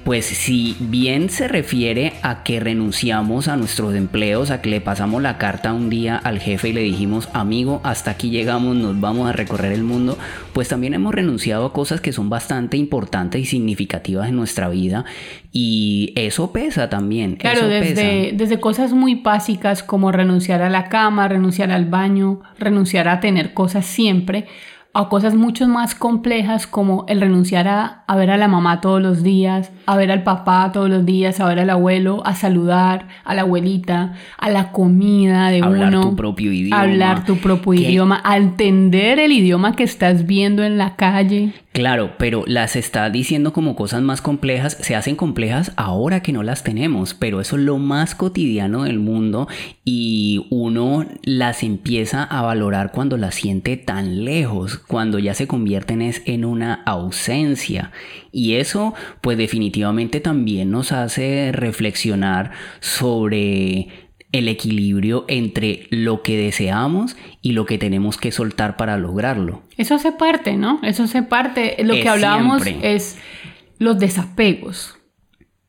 [SPEAKER 3] pues si bien se refiere a que renunciamos a nuestros empleos, a que le pasamos la carta un día al jefe y le dijimos, amigo, hasta aquí llegamos, nos vamos a recorrer el mundo, pues también hemos renunciado a cosas que son bastante importantes y significativas en nuestra vida y eso pesa también.
[SPEAKER 1] Claro, desde, desde cosas muy básicas como renunciar a la cama, renunciar al baño, renunciar a tener cosas siempre a cosas mucho más complejas como el renunciar a, ver a la mamá todos los días, a ver al papá todos los días, a ver al abuelo, a saludar a la abuelita, a la comida de
[SPEAKER 3] hablar
[SPEAKER 1] uno,
[SPEAKER 3] tu propio idioma,
[SPEAKER 1] hablar tu propio idioma, a entender el idioma que estás viendo en la calle.
[SPEAKER 3] Claro, pero las está diciendo como cosas más complejas, se hacen complejas ahora que no las tenemos, pero eso es lo más cotidiano del mundo y uno las empieza a valorar cuando las siente tan lejos, cuando ya se convierten es en una ausencia. Y eso pues definitivamente también nos hace reflexionar sobre el equilibrio entre lo que deseamos y lo que tenemos que soltar para lograrlo.
[SPEAKER 1] Eso hace parte, ¿no? Eso hace parte. Lo que hablábamos es los desapegos.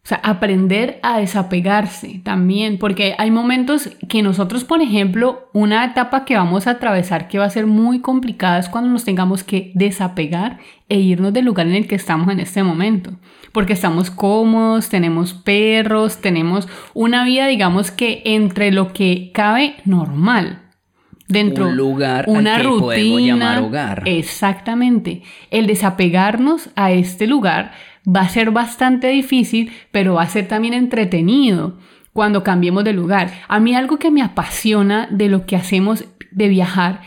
[SPEAKER 1] O sea, aprender a desapegarse también, porque hay momentos que nosotros, por ejemplo, una etapa que vamos a atravesar que va a ser muy complicada es cuando nos tengamos que desapegar e irnos del lugar en el que estamos en este momento, porque estamos cómodos, tenemos perros, tenemos una vida, digamos que entre lo que cabe normal. Dentro
[SPEAKER 3] un lugar una al que rutina, llamar hogar.
[SPEAKER 1] Exactamente. El desapegarnos a este lugar Va a ser bastante difícil, pero va a ser también entretenido cuando cambiemos de lugar. A mí algo que me apasiona de lo que hacemos de viajar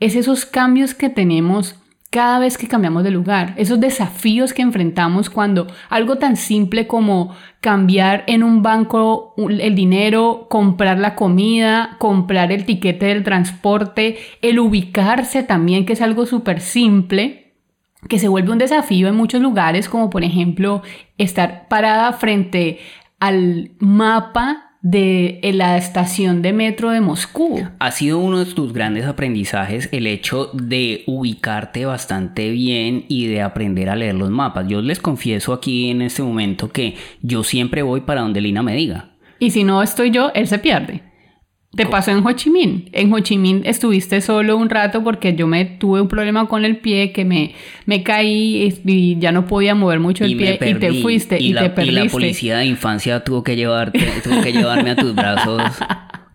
[SPEAKER 1] es esos cambios que tenemos cada vez que cambiamos de lugar, esos desafíos que enfrentamos cuando algo tan simple como cambiar en un banco el dinero, comprar la comida, comprar el tiquete del transporte, el ubicarse también, que es algo súper simple, que se vuelve un desafío en muchos lugares, como por ejemplo estar parada frente al mapa de la estación de metro de Moscú.
[SPEAKER 3] Ha sido uno de tus grandes aprendizajes el hecho de ubicarte bastante bien y de aprender a leer los mapas. Yo les confieso aquí en este momento que yo siempre voy para donde Lina me diga.
[SPEAKER 1] Y si no estoy yo, él se pierde. Te pasó en Ho Chi Minh. En Ho Chi Minh estuviste solo un rato porque yo me tuve un problema con el pie que me, me caí y, ya no podía mover mucho el pie y te fuiste y, te perdiste.
[SPEAKER 3] Y la policía de infancia tuvo que llevarte, tuvo que llevarme a tus brazos.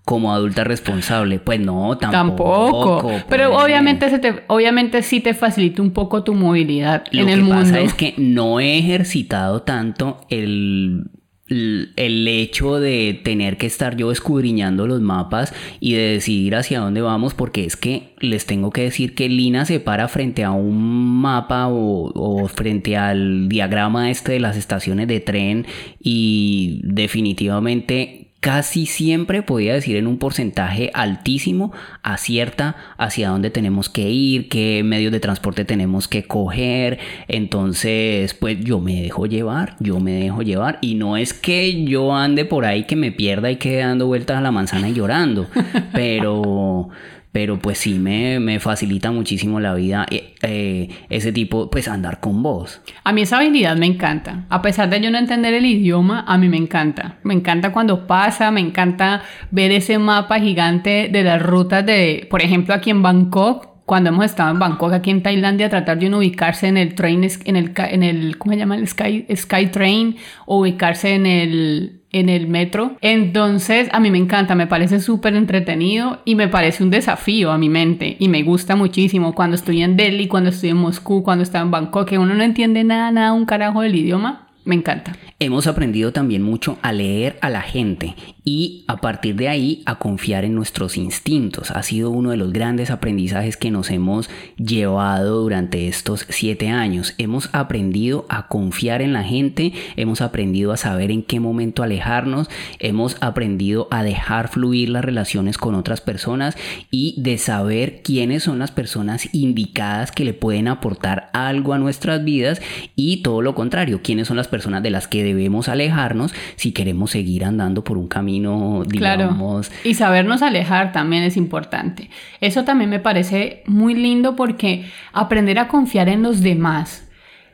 [SPEAKER 3] como adulta responsable. Pues no, tampoco. Tampoco.
[SPEAKER 1] Pero pues. obviamente, se te, obviamente sí te facilita un poco tu movilidad en el mundo. Lo que pasa
[SPEAKER 3] es que no he ejercitado tanto el el hecho de tener que estar yo escudriñando los mapas y de decidir hacia dónde vamos porque es que les tengo que decir que Lina se para frente a un mapa o, frente al diagrama este de las estaciones de tren y definitivamente casi siempre podía decir en un porcentaje altísimo acierta hacia dónde tenemos que ir, qué medios de transporte tenemos que coger. Entonces, pues yo me dejo llevar, yo me dejo llevar. Y no es que yo ande por ahí que me pierda y quede dando vueltas a la manzana y llorando, pero pero pues sí me, facilita muchísimo la vida eh, eh, ese tipo, pues andar con vos.
[SPEAKER 1] A mí esa habilidad me encanta, a pesar de yo no entender el idioma, a mí me encanta, me encanta cuando pasa, me encanta ver ese mapa gigante de las rutas de, por ejemplo, aquí en Bangkok, cuando hemos estado en Bangkok, aquí en Tailandia, tratar de uno ubicarse en el train, en el, en el ¿cómo se llama? El Sky, Sky Train, o ubicarse en el en el metro. Entonces, a mí me encanta, me parece súper entretenido y me parece un desafío a mi mente y me gusta muchísimo cuando estoy en Delhi, cuando estoy en Moscú, cuando estoy en Bangkok, que uno no entiende nada, nada, un carajo del idioma. Me encanta.
[SPEAKER 3] Hemos aprendido también mucho a leer a la gente y a partir de ahí a confiar en nuestros instintos. Ha sido uno de los grandes aprendizajes que nos hemos llevado durante estos siete años. Hemos aprendido a confiar en la gente, hemos aprendido a saber en qué momento alejarnos, hemos aprendido a dejar fluir las relaciones con otras personas y de saber quiénes son las personas indicadas que le pueden aportar algo a nuestras vidas y todo lo contrario, quiénes son las personas de las que debemos alejarnos si queremos seguir andando por un camino, digamos.
[SPEAKER 1] Claro. Y sabernos alejar también es importante. Eso también me parece muy lindo porque aprender a confiar en los demás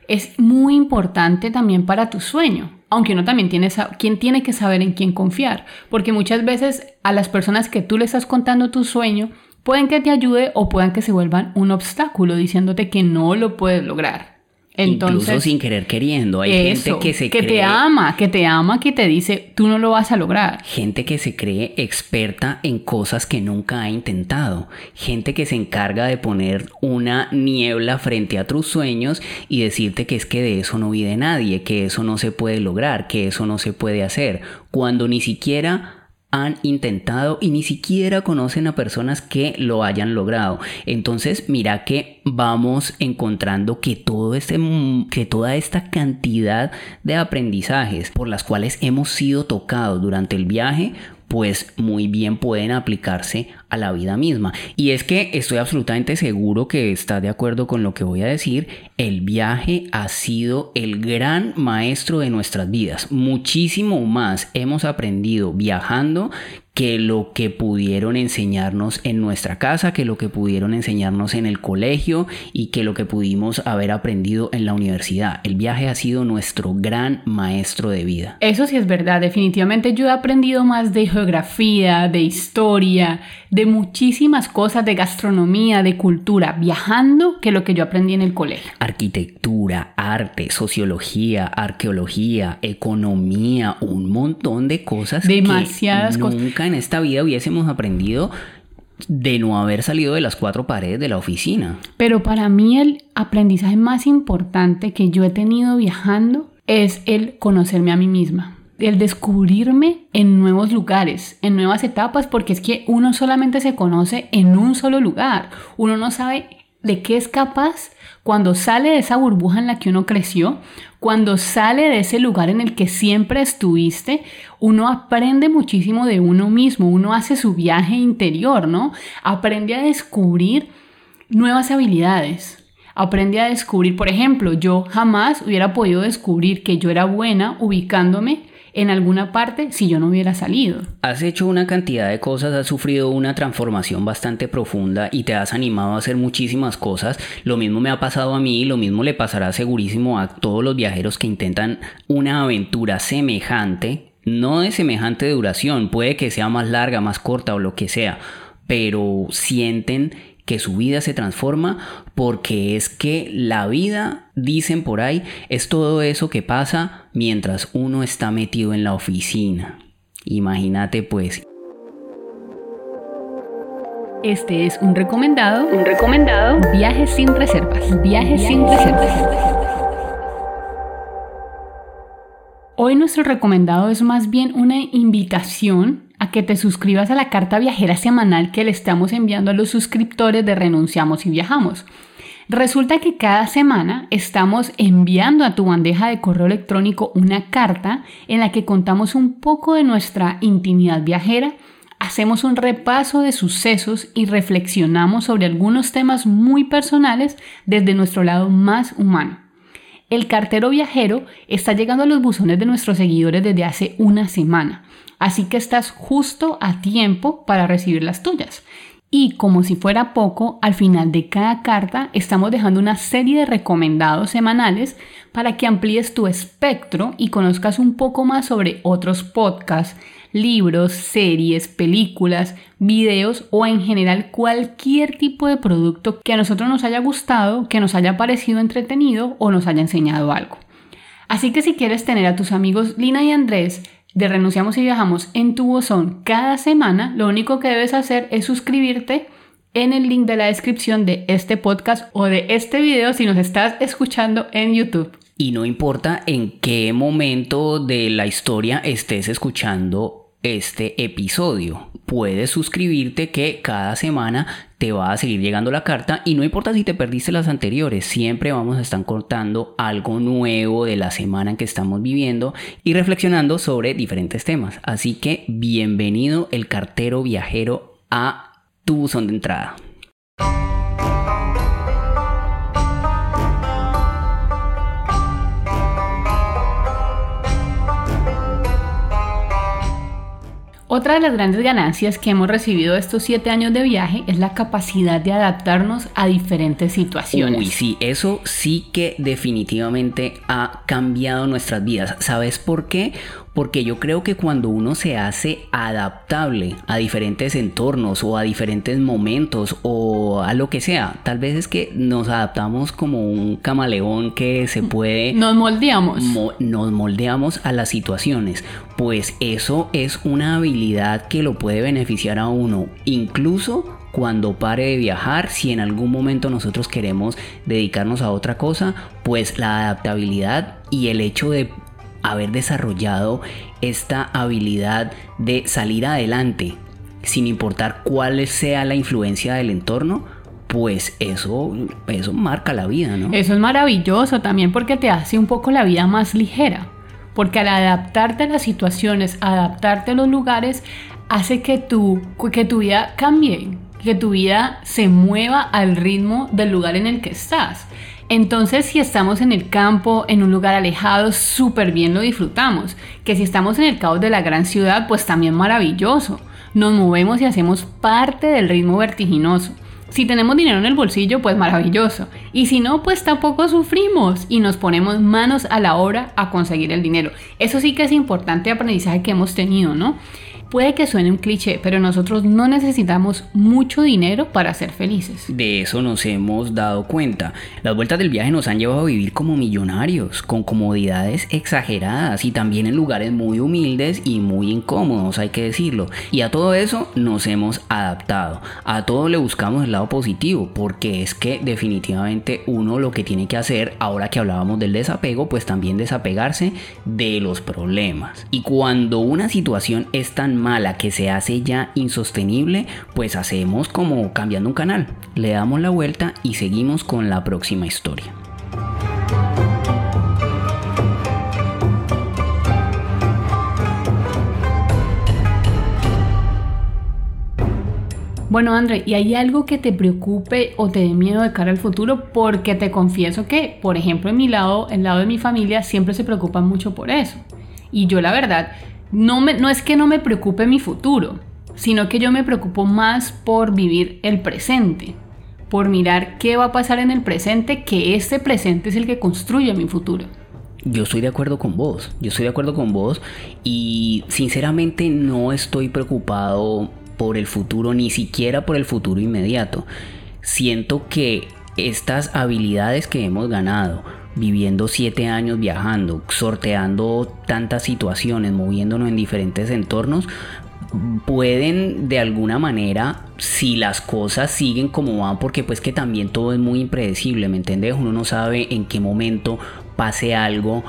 [SPEAKER 1] es muy importante también para tu sueño. Aunque uno también tiene, quien tiene que saber en quién confiar. Porque muchas veces a las personas que tú le estás contando tu sueño, pueden que te ayude o puedan que se vuelvan un obstáculo diciéndote que no lo puedes lograr.
[SPEAKER 3] Incluso sin querer queriendo. Hay gente que se
[SPEAKER 1] que te ama, que te ama, que te dice, tú no lo vas a lograr.
[SPEAKER 3] Gente que se cree experta en cosas que nunca ha intentado. Gente que se encarga de poner una niebla frente a tus sueños y decirte que es que de eso no vive nadie, que eso no se puede lograr, que eso no se puede hacer, cuando ni siquiera han intentado y ni siquiera conocen a personas que lo hayan logrado. Entonces, mira que vamos encontrando que todo este que toda esta cantidad de aprendizajes por las cuales hemos sido tocados durante el viaje pues muy bien pueden aplicarse a la vida misma. Y es que estoy absolutamente seguro que estás de acuerdo con lo que voy a decir. El viaje ha sido el gran maestro de nuestras vidas. Muchísimo más hemos aprendido viajando que lo que pudieron enseñarnos en nuestra casa, que lo que pudieron enseñarnos en el colegio y que lo que pudimos haber aprendido en la universidad. El viaje ha sido nuestro gran maestro de vida.
[SPEAKER 1] Eso sí es verdad, definitivamente yo he aprendido más de geografía, de historia, de muchísimas cosas, de gastronomía, de cultura, viajando que lo que yo aprendí en el colegio.
[SPEAKER 3] Arquitectura, arte, sociología, arqueología, economía, un montón de cosas.
[SPEAKER 1] Demasiadas
[SPEAKER 3] que
[SPEAKER 1] cosas
[SPEAKER 3] en esta vida hubiésemos aprendido de no haber salido de las cuatro paredes de la oficina.
[SPEAKER 1] Pero para mí el aprendizaje más importante que yo he tenido viajando es el conocerme a mí misma, el descubrirme en nuevos lugares, en nuevas etapas, porque es que uno solamente se conoce en un solo lugar, uno no sabe de qué es capaz cuando sale de esa burbuja en la que uno creció, cuando sale de ese lugar en el que siempre estuviste, uno aprende muchísimo de uno mismo, uno hace su viaje interior, ¿no? Aprende a descubrir nuevas habilidades. Aprende a descubrir, por ejemplo, yo jamás hubiera podido descubrir que yo era buena ubicándome en alguna parte si yo no hubiera salido.
[SPEAKER 3] Has hecho una cantidad de cosas, has sufrido una transformación bastante profunda y te has animado a hacer muchísimas cosas. Lo mismo me ha pasado a mí, lo mismo le pasará segurísimo a todos los viajeros que intentan una aventura semejante, no de semejante duración, puede que sea más larga, más corta o lo que sea, pero sienten que su vida se transforma porque es que la vida, dicen por ahí, es todo eso que pasa mientras uno está metido en la oficina. Imagínate pues.
[SPEAKER 1] Este es un recomendado.
[SPEAKER 2] Un recomendado.
[SPEAKER 1] Viajes sin reservas. Viajes sin reservas. Hoy nuestro recomendado es más bien una invitación a que te suscribas a la carta viajera semanal que le estamos enviando a los suscriptores de Renunciamos y Viajamos. Resulta que cada semana estamos enviando a tu bandeja de correo electrónico una carta en la que contamos un poco de nuestra intimidad viajera, hacemos un repaso de sucesos y reflexionamos sobre algunos temas muy personales desde nuestro lado más humano. El cartero viajero está llegando a los buzones de nuestros seguidores desde hace una semana, así que estás justo a tiempo para recibir las tuyas. Y como si fuera poco, al final de cada carta estamos dejando una serie de recomendados semanales para que amplíes tu espectro y conozcas un poco más sobre otros podcasts, libros, series, películas, videos o en general cualquier tipo de producto que a nosotros nos haya gustado, que nos haya parecido entretenido o nos haya enseñado algo. Así que si quieres tener a tus amigos Lina y Andrés de Renunciamos y Viajamos en tu buzón cada semana, lo único que debes hacer es suscribirte en el link de la descripción de este podcast o de este video si nos estás escuchando en YouTube.
[SPEAKER 3] Y no importa en qué momento de la historia estés escuchando este episodio. Puedes suscribirte que cada semana te va a seguir llegando la carta y no importa si te perdiste las anteriores, siempre vamos a estar contando algo nuevo de la semana en que estamos viviendo y reflexionando sobre diferentes temas. Así que bienvenido el cartero viajero a tu buzón de entrada.
[SPEAKER 1] Otra de las grandes ganancias que hemos recibido estos siete años de viaje es la capacidad de adaptarnos a diferentes situaciones.
[SPEAKER 3] Uy, sí, eso sí que definitivamente ha cambiado nuestras vidas. ¿Sabes por qué? Porque yo creo que cuando uno se hace adaptable a diferentes entornos o a diferentes momentos o a lo que sea, tal vez es que nos adaptamos como un camaleón que se puede...
[SPEAKER 1] Nos moldeamos.
[SPEAKER 3] nos moldeamos a las situaciones. Pues eso es una habilidad que lo puede beneficiar a uno. Incluso cuando pare de viajar, si en algún momento nosotros queremos dedicarnos a otra cosa, pues la adaptabilidad y el hecho de haber desarrollado esta habilidad de salir adelante sin importar cuál sea la influencia del entorno, pues eso, eso marca la vida, ¿no?
[SPEAKER 1] Eso es maravilloso también porque te hace un poco la vida más ligera. Porque al adaptarte a las situaciones, adaptarte a los lugares, hace que tu, que tu vida cambie, que tu vida se mueva al ritmo del lugar en el que estás. Entonces, si estamos en el campo, en un lugar alejado, súper bien lo disfrutamos. Que si estamos en el caos de la gran ciudad, pues también maravilloso. Nos movemos y hacemos parte del ritmo vertiginoso. Si tenemos dinero en el bolsillo, pues maravilloso. Y si no, pues tampoco sufrimos y nos ponemos manos a la obra a conseguir el dinero. Eso sí que es importante aprendizaje que hemos tenido, ¿no? Puede que suene un cliché, pero nosotros no necesitamos mucho dinero para ser felices.
[SPEAKER 3] De eso nos hemos dado cuenta. Las vueltas del viaje nos han llevado a vivir como millonarios, con comodidades exageradas y también en lugares muy humildes y muy incómodos, hay que decirlo. Y a todo eso nos hemos adaptado. A todo le buscamos el lado positivo, porque es que definitivamente uno lo que tiene que hacer, ahora que hablábamos del desapego, pues también desapegarse de los problemas. Y cuando una situación es tan mala que se hace ya insostenible, pues hacemos como cambiando un canal. Le damos la vuelta y seguimos con la próxima historia.
[SPEAKER 1] Bueno, André, ¿y hay algo que te preocupe o te dé miedo de cara al futuro? Porque te confieso que, por ejemplo, en mi lado, el lado de mi familia, siempre se preocupan mucho por eso. Y yo la verdad no, me, no es que no me preocupe mi futuro, sino que yo me preocupo más por vivir el presente, por mirar qué va a pasar en el presente, que este presente es el que construye mi futuro.
[SPEAKER 3] Yo estoy de acuerdo con vos, yo estoy de acuerdo con vos y sinceramente no estoy preocupado por el futuro, ni siquiera por el futuro inmediato. Siento que estas habilidades que hemos ganado, viviendo siete años viajando, sorteando tantas situaciones, moviéndonos en diferentes entornos, pueden de alguna manera, si las cosas siguen como van, porque pues que también todo es muy impredecible, ¿me entiendes? Uno no sabe en qué momento pase algo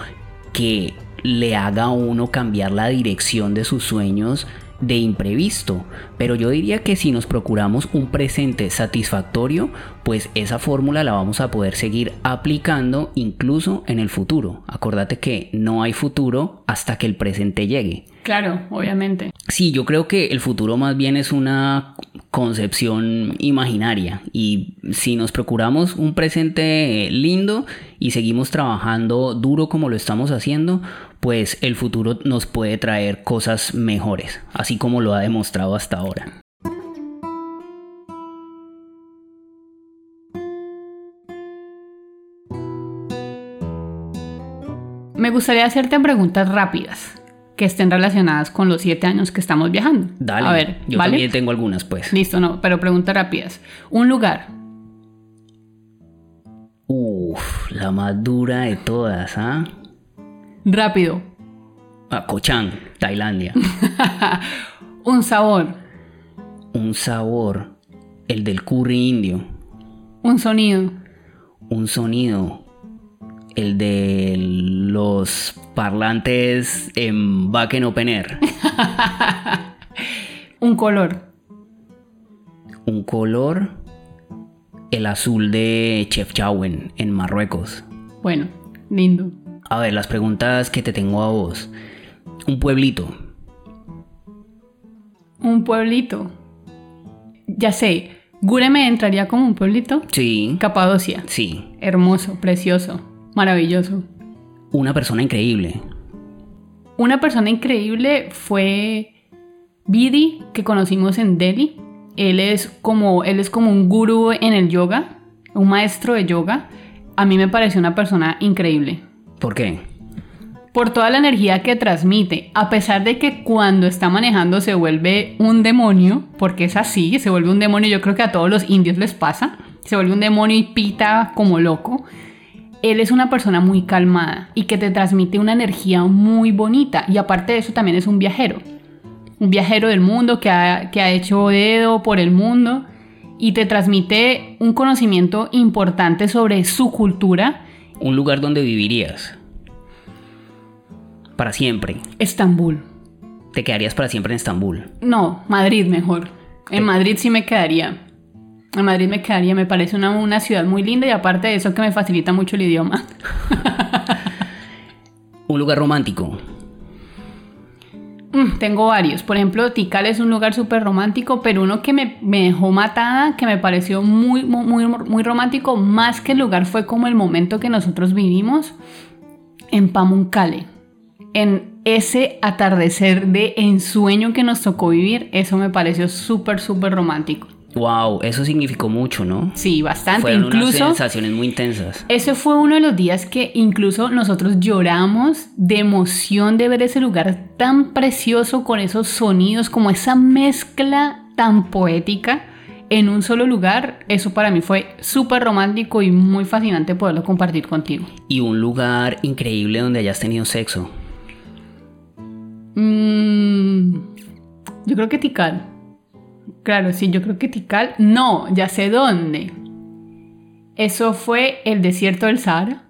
[SPEAKER 3] que le haga a uno cambiar la dirección de sus sueños de imprevisto, pero yo diría que si nos procuramos un presente satisfactorio, pues esa fórmula la vamos a poder seguir aplicando incluso en el futuro. Acordate que no hay futuro hasta que el presente llegue.
[SPEAKER 1] Claro, obviamente.
[SPEAKER 3] Sí, yo creo que el futuro más bien es una concepción imaginaria y si nos procuramos un presente lindo y seguimos trabajando duro como lo estamos haciendo, pues el futuro nos puede traer cosas mejores, así como lo ha demostrado hasta ahora.
[SPEAKER 1] Me gustaría hacerte preguntas rápidas que estén relacionadas con los siete años que estamos viajando.
[SPEAKER 3] Dale,
[SPEAKER 1] A ver,
[SPEAKER 3] yo
[SPEAKER 1] ¿vale?
[SPEAKER 3] también tengo algunas pues.
[SPEAKER 1] Listo, no, pero preguntas rápidas. Un lugar,
[SPEAKER 3] Uf, la más dura de todas, ¿ah?
[SPEAKER 1] rápido.
[SPEAKER 3] Ah, Koh Chang, Tailandia.
[SPEAKER 1] Un sabor,
[SPEAKER 3] Un sabor, el del curry indio.
[SPEAKER 1] un sonido,
[SPEAKER 3] Un sonido, el de los parlantes en Backen Open Air.
[SPEAKER 1] un color,
[SPEAKER 3] Un color, el azul de Chefchaouen en Marruecos.
[SPEAKER 1] bueno, lindo.
[SPEAKER 3] A ver, las preguntas que te tengo a vos. Un pueblito.
[SPEAKER 1] Un pueblito. Ya sé, Gureme entraría como un pueblito.
[SPEAKER 3] Sí.
[SPEAKER 1] Capadocia.
[SPEAKER 3] Sí.
[SPEAKER 1] Hermoso, precioso, maravilloso.
[SPEAKER 3] Una persona increíble.
[SPEAKER 1] Una persona increíble fue Bidi, que conocimos en Delhi. Él es como, él es como un gurú en el yoga, un maestro de yoga. A mí me pareció una persona increíble.
[SPEAKER 3] ¿Por qué?
[SPEAKER 1] Por toda la energía que transmite, a pesar de que cuando está manejando se vuelve un demonio, porque es así, se vuelve un demonio, yo creo que a todos los indios les pasa, se vuelve un demonio y pita como loco. Él es una persona muy calmada y que te transmite una energía muy bonita y aparte de eso también es un viajero, un viajero del mundo que ha, que ha hecho dedo por el mundo y te transmite un conocimiento importante sobre su cultura.
[SPEAKER 3] Un lugar donde vivirías. Para siempre.
[SPEAKER 1] Estambul.
[SPEAKER 3] Te quedarías para siempre en Estambul.
[SPEAKER 1] No, Madrid mejor. En Madrid sí me quedaría. En Madrid me quedaría, me parece una, una ciudad muy linda y aparte de eso que me facilita mucho el idioma.
[SPEAKER 3] Un lugar romántico.
[SPEAKER 1] Mm, tengo varios. Por ejemplo, Tikal es un lugar súper romántico, pero uno que me, me dejó matada, que me pareció muy, muy, muy, romántico, más que el lugar fue como el momento que nosotros vivimos en Pamukkale. En ese atardecer de ensueño que nos tocó vivir, eso me pareció súper, súper romántico.
[SPEAKER 3] Wow, eso significó mucho, ¿no?
[SPEAKER 1] Sí, bastante.
[SPEAKER 3] Fueron unas
[SPEAKER 1] Incluso
[SPEAKER 3] sensaciones muy intensas.
[SPEAKER 1] ese fue uno de los días que incluso nosotros lloramos de emoción de ver ese lugar tan precioso con esos sonidos, como esa mezcla tan poética en un solo lugar. Eso para mí fue súper romántico y muy fascinante poderlo compartir contigo.
[SPEAKER 3] Y un lugar increíble donde hayas tenido sexo.
[SPEAKER 1] Mm, yo creo que Tikal. Claro, sí, yo creo que Tikal. No, ya sé dónde. Eso fue el desierto del Sahara.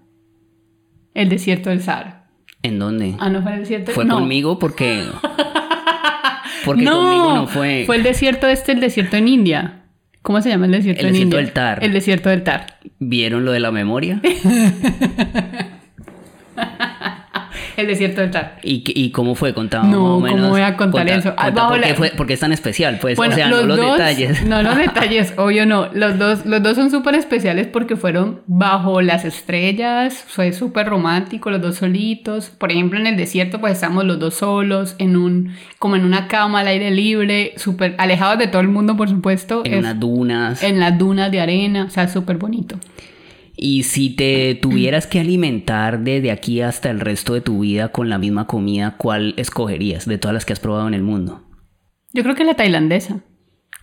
[SPEAKER 1] El desierto del Sahara.
[SPEAKER 3] ¿En dónde?
[SPEAKER 1] Ah, no fue el desierto.
[SPEAKER 3] ¿Fue
[SPEAKER 1] no.
[SPEAKER 3] conmigo? Porque. Porque
[SPEAKER 1] no,
[SPEAKER 3] conmigo no fue.
[SPEAKER 1] el desierto este, el desierto en India. ¿Cómo se llama el desierto
[SPEAKER 3] El
[SPEAKER 1] en
[SPEAKER 3] desierto
[SPEAKER 1] India?
[SPEAKER 3] del Tar.
[SPEAKER 1] El desierto del Tar.
[SPEAKER 3] ¿Vieron lo de la memoria?
[SPEAKER 1] El desierto del Tar.
[SPEAKER 3] ¿Y, cómo fue? Contaba
[SPEAKER 1] No,
[SPEAKER 3] más o
[SPEAKER 1] ¿cómo voy a contar
[SPEAKER 3] Conta-
[SPEAKER 1] eso? Ah, bajo
[SPEAKER 3] por, qué
[SPEAKER 1] la-
[SPEAKER 3] fue, por qué es tan especial, pues.
[SPEAKER 1] Bueno,
[SPEAKER 3] o sea,
[SPEAKER 1] los
[SPEAKER 3] no los
[SPEAKER 1] dos,
[SPEAKER 3] detalles.
[SPEAKER 1] No los detalles, obvio no. Los dos, los dos son súper especiales porque fueron bajo las estrellas, fue súper romántico, los dos solitos. Por ejemplo, en el desierto, pues estamos los dos solos, en un, como en una cama al aire libre, súper alejados de todo el mundo, por supuesto.
[SPEAKER 3] En
[SPEAKER 1] Es-
[SPEAKER 3] unas dunas.
[SPEAKER 1] en las dunas de arena, o sea, súper bonito.
[SPEAKER 3] Y si te tuvieras que alimentar desde aquí hasta el resto de tu vida con la misma comida, ¿cuál escogerías de todas las que has probado en el mundo?
[SPEAKER 1] Yo creo que la tailandesa.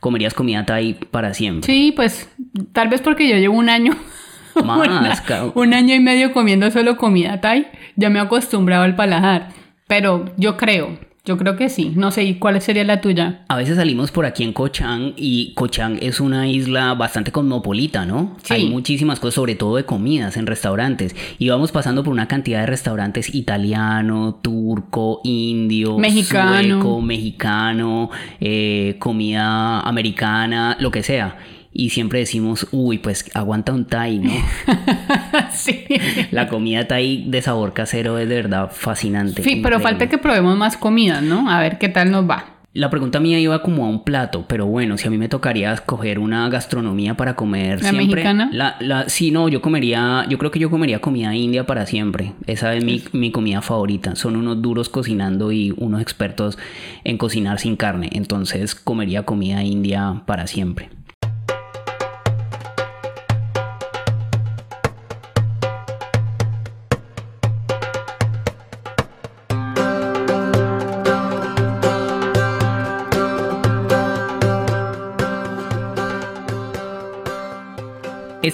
[SPEAKER 3] ¿Comerías comida thai para siempre?
[SPEAKER 1] Sí, pues tal vez porque yo llevo un año,
[SPEAKER 3] Más,
[SPEAKER 1] una-
[SPEAKER 3] ca-
[SPEAKER 1] un año y medio comiendo solo comida thai, ya me he acostumbrado al paladar. Pero yo creo Yo creo que sí. No sé, ¿y cuál sería la tuya?
[SPEAKER 3] A veces salimos por aquí en Cochán y Cochán es una isla bastante cosmopolita, ¿no?
[SPEAKER 1] Sí.
[SPEAKER 3] Hay muchísimas cosas, sobre todo de comidas en restaurantes. Y vamos pasando por una cantidad de restaurantes italiano, turco, indio,
[SPEAKER 1] Mexicano.
[SPEAKER 3] sueco, mexicano, eh, comida americana, lo que sea. Y siempre decimos, uy, pues aguanta un Thai, ¿no?
[SPEAKER 1] sí.
[SPEAKER 3] La comida Thai de sabor casero es de verdad fascinante.
[SPEAKER 1] Sí, pero falta que probemos más comida, ¿no? A ver qué tal nos va.
[SPEAKER 3] La pregunta mía iba como a un plato, pero bueno, si a mí me tocaría escoger una gastronomía para comer
[SPEAKER 1] ¿La
[SPEAKER 3] siempre.
[SPEAKER 1] mexicana?
[SPEAKER 3] La, la, sí, no, yo comería, yo creo que yo comería comida india para siempre. Esa es mi, mi comida favorita. Son unos duros cocinando y unos expertos en cocinar sin carne. Entonces comería comida india para siempre.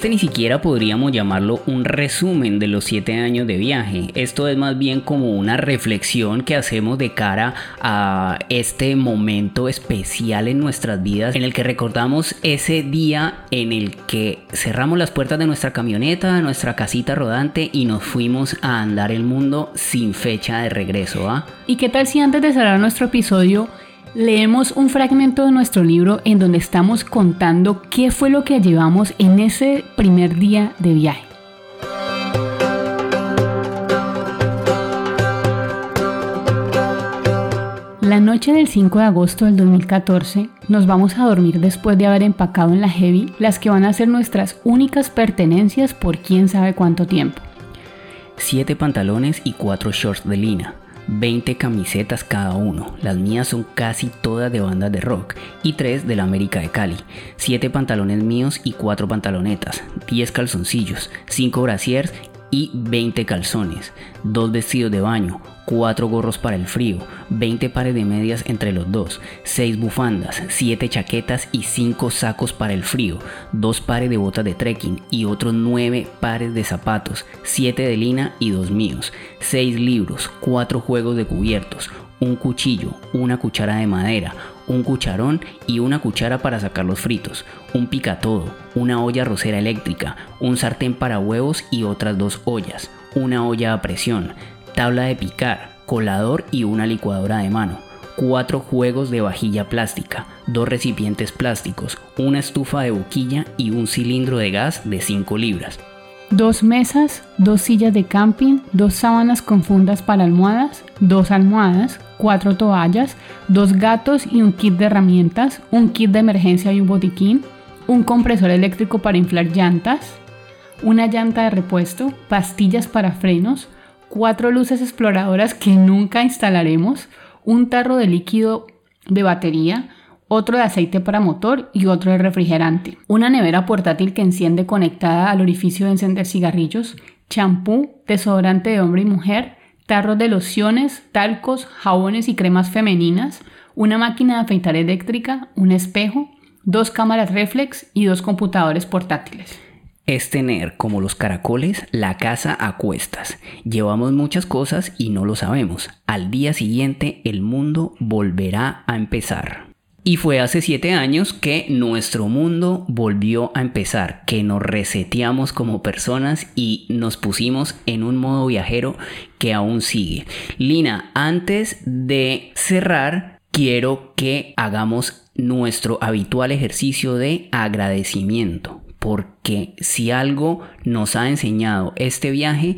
[SPEAKER 3] Este ni siquiera podríamos llamarlo un resumen de los siete años de viaje. Esto es más bien como una reflexión que hacemos de cara a este momento especial en nuestras vidas en el que recordamos ese día en el que cerramos las puertas de nuestra camioneta, nuestra casita rodante y nos fuimos a andar el mundo sin fecha de regreso. ¿ah?
[SPEAKER 1] ¿Y qué tal si antes de cerrar nuestro episodio leemos un fragmento de nuestro libro en donde estamos contando qué fue lo que llevamos en ese primer día de viaje? La noche del 5 de agosto del 2014 nos vamos a dormir después de haber empacado en la Heavy las que van a ser nuestras únicas pertenencias por quién sabe cuánto tiempo.
[SPEAKER 3] 7 pantalones y 4 shorts de lina. 20 camisetas cada uno, las mías son casi todas de bandas de rock y 3 de la América de Cali, 7 pantalones míos y 4 pantalonetas, 10 calzoncillos, 5 brasiers y 20 calzones, 2 vestidos de baño, 4 gorros para el frío, 20 pares de medias entre los dos, 6 bufandas, 7 chaquetas y 5 sacos para el frío, 2 pares de botas de trekking y otros 9 pares de zapatos, 7 de lina y 2 míos, 6 libros, 4 juegos de cubiertos, un cuchillo, una cuchara de madera, un cucharón y una cuchara para sacar los fritos, un picatodo, una olla rosera eléctrica, un sartén para huevos y otras dos ollas, una olla a presión, tabla de picar, colador y una licuadora de mano, cuatro juegos de vajilla plástica, dos recipientes plásticos, una estufa de boquilla y un cilindro de gas de 5 libras.
[SPEAKER 1] Dos mesas, dos sillas de camping, dos sábanas con fundas para almohadas, dos almohadas, cuatro toallas, dos gatos y un kit de herramientas, un kit de emergencia y un botiquín, un compresor eléctrico para inflar llantas, una llanta de repuesto, pastillas para frenos, cuatro luces exploradoras que nunca instalaremos, un tarro de líquido de batería, otro de aceite para motor y otro de refrigerante, una nevera portátil que enciende conectada al orificio de encender cigarrillos, champú, desodorante de hombre y mujer, tarros de lociones, talcos, jabones y cremas femeninas, una máquina de afeitar eléctrica, un espejo, dos cámaras reflex y dos computadores portátiles.
[SPEAKER 3] Es tener, como los caracoles, la casa a cuestas. Llevamos muchas cosas y no lo sabemos. Al día siguiente el mundo volverá a empezar. Y fue hace siete años que nuestro mundo volvió a empezar, que nos reseteamos como personas y nos pusimos en un modo viajero que aún sigue. Lina, antes de cerrar, quiero que hagamos nuestro habitual ejercicio de agradecimiento, porque si algo nos ha enseñado este viaje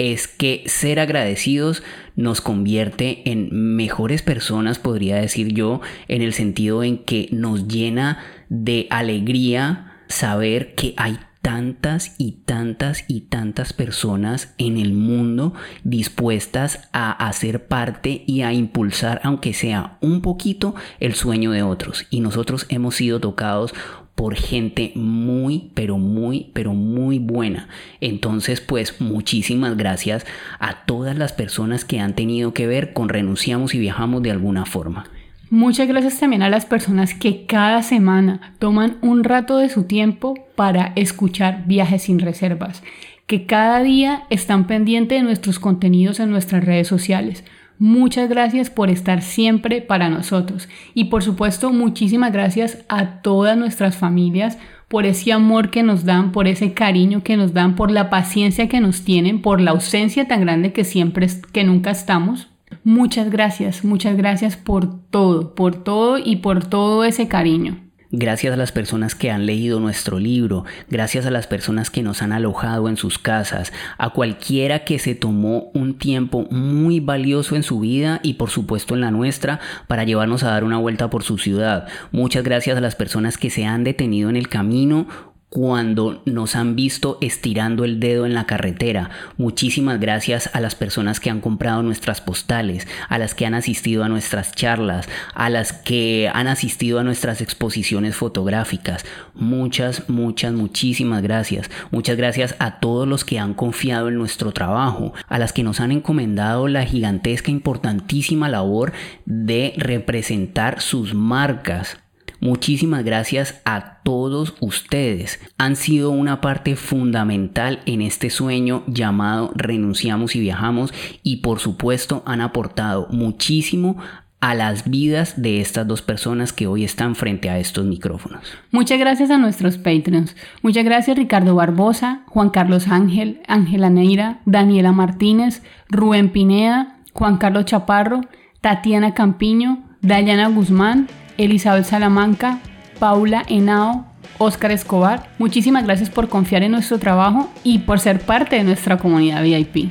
[SPEAKER 3] es que ser agradecidos nos convierte en mejores personas, podría decir yo, en el sentido en que nos llena de alegría saber que hay tantas y tantas y tantas personas en el mundo dispuestas a hacer parte y a impulsar, aunque sea un poquito, el sueño de otros. Y nosotros hemos sido tocados por gente muy, pero muy, pero muy buena. Entonces, pues muchísimas gracias a todas las personas que han tenido que ver con Renunciamos y Viajamos de alguna forma.
[SPEAKER 1] Muchas gracias también a las personas que cada semana toman un rato de su tiempo para escuchar Viajes sin Reservas, que cada día están pendientes de nuestros contenidos en nuestras redes sociales. Muchas gracias por estar siempre para nosotros. Y por supuesto, muchísimas gracias a todas nuestras familias por ese amor que nos dan, por ese cariño que nos dan, por la paciencia que nos tienen, por la ausencia tan grande que siempre, que nunca estamos. Muchas gracias, muchas gracias por todo, por todo y por todo ese cariño.
[SPEAKER 3] Gracias a las personas que han leído nuestro libro, gracias a las personas que nos han alojado en sus casas, a cualquiera que se tomó un tiempo muy valioso en su vida y por supuesto en la nuestra para llevarnos a dar una vuelta por su ciudad. Muchas gracias a las personas que se han detenido en el camino cuando nos han visto estirando el dedo en la carretera. Muchísimas gracias a las personas que han comprado nuestras postales, a las que han asistido a nuestras charlas, a las que han asistido a nuestras exposiciones fotográficas. Muchas, muchas, muchísimas gracias. Muchas gracias a todos los que han confiado en nuestro trabajo, a las que nos han encomendado la gigantesca, importantísima labor de representar sus marcas Muchísimas gracias a todos ustedes. Han sido una parte fundamental en este sueño llamado Renunciamos y Viajamos y por supuesto han aportado muchísimo a las vidas de estas dos personas que hoy están frente a estos micrófonos.
[SPEAKER 1] Muchas gracias a nuestros Patreons. Muchas gracias Ricardo Barbosa, Juan Carlos Ángel, Ángela Neira, Daniela Martínez, Rubén Pineda, Juan Carlos Chaparro, Tatiana Campiño, Dayana Guzmán, Elizabeth Salamanca, Paula Henao, Óscar Escobar. Muchísimas gracias por confiar en nuestro trabajo y por ser parte de nuestra comunidad VIP.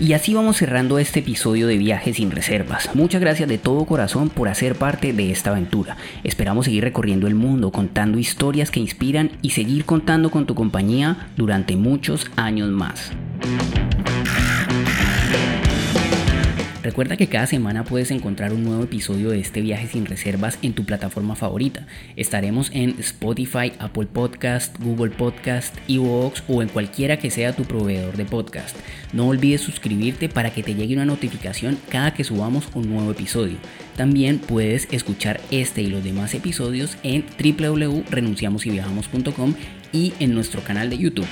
[SPEAKER 3] Y así vamos cerrando este episodio de Viajes sin Reservas. Muchas gracias de todo corazón por hacer parte de esta aventura. Esperamos seguir recorriendo el mundo, contando historias que inspiran y seguir contando con tu compañía durante muchos años más. Recuerda que cada semana puedes encontrar un nuevo episodio de este viaje sin reservas en tu plataforma favorita. Estaremos en Spotify, Apple Podcast, Google Podcast, Evox o en cualquiera que sea tu proveedor de podcast. No olvides suscribirte para que te llegue una notificación cada que subamos un nuevo episodio. También puedes escuchar este y los demás episodios en www.renunciamosyviajamos.com y en nuestro canal de YouTube.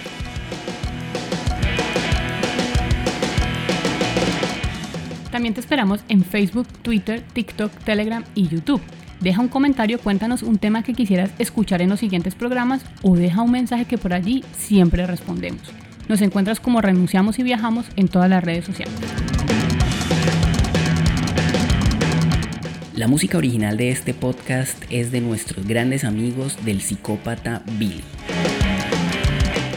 [SPEAKER 1] También te esperamos en Facebook, Twitter, TikTok, Telegram y YouTube. Deja un comentario, cuéntanos un tema que quisieras escuchar en los siguientes programas o deja un mensaje que por allí siempre respondemos. Nos encuentras como Renunciamos y Viajamos en todas las redes sociales.
[SPEAKER 3] La música original de este podcast es de nuestros grandes amigos del psicópata Billy.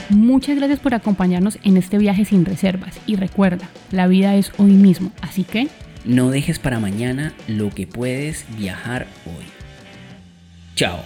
[SPEAKER 1] Muchas gracias por acompañarnos en este viaje sin reservas y recuerda, la vida es hoy mismo, así que...
[SPEAKER 3] No dejes para mañana lo que puedes viajar hoy. Chao.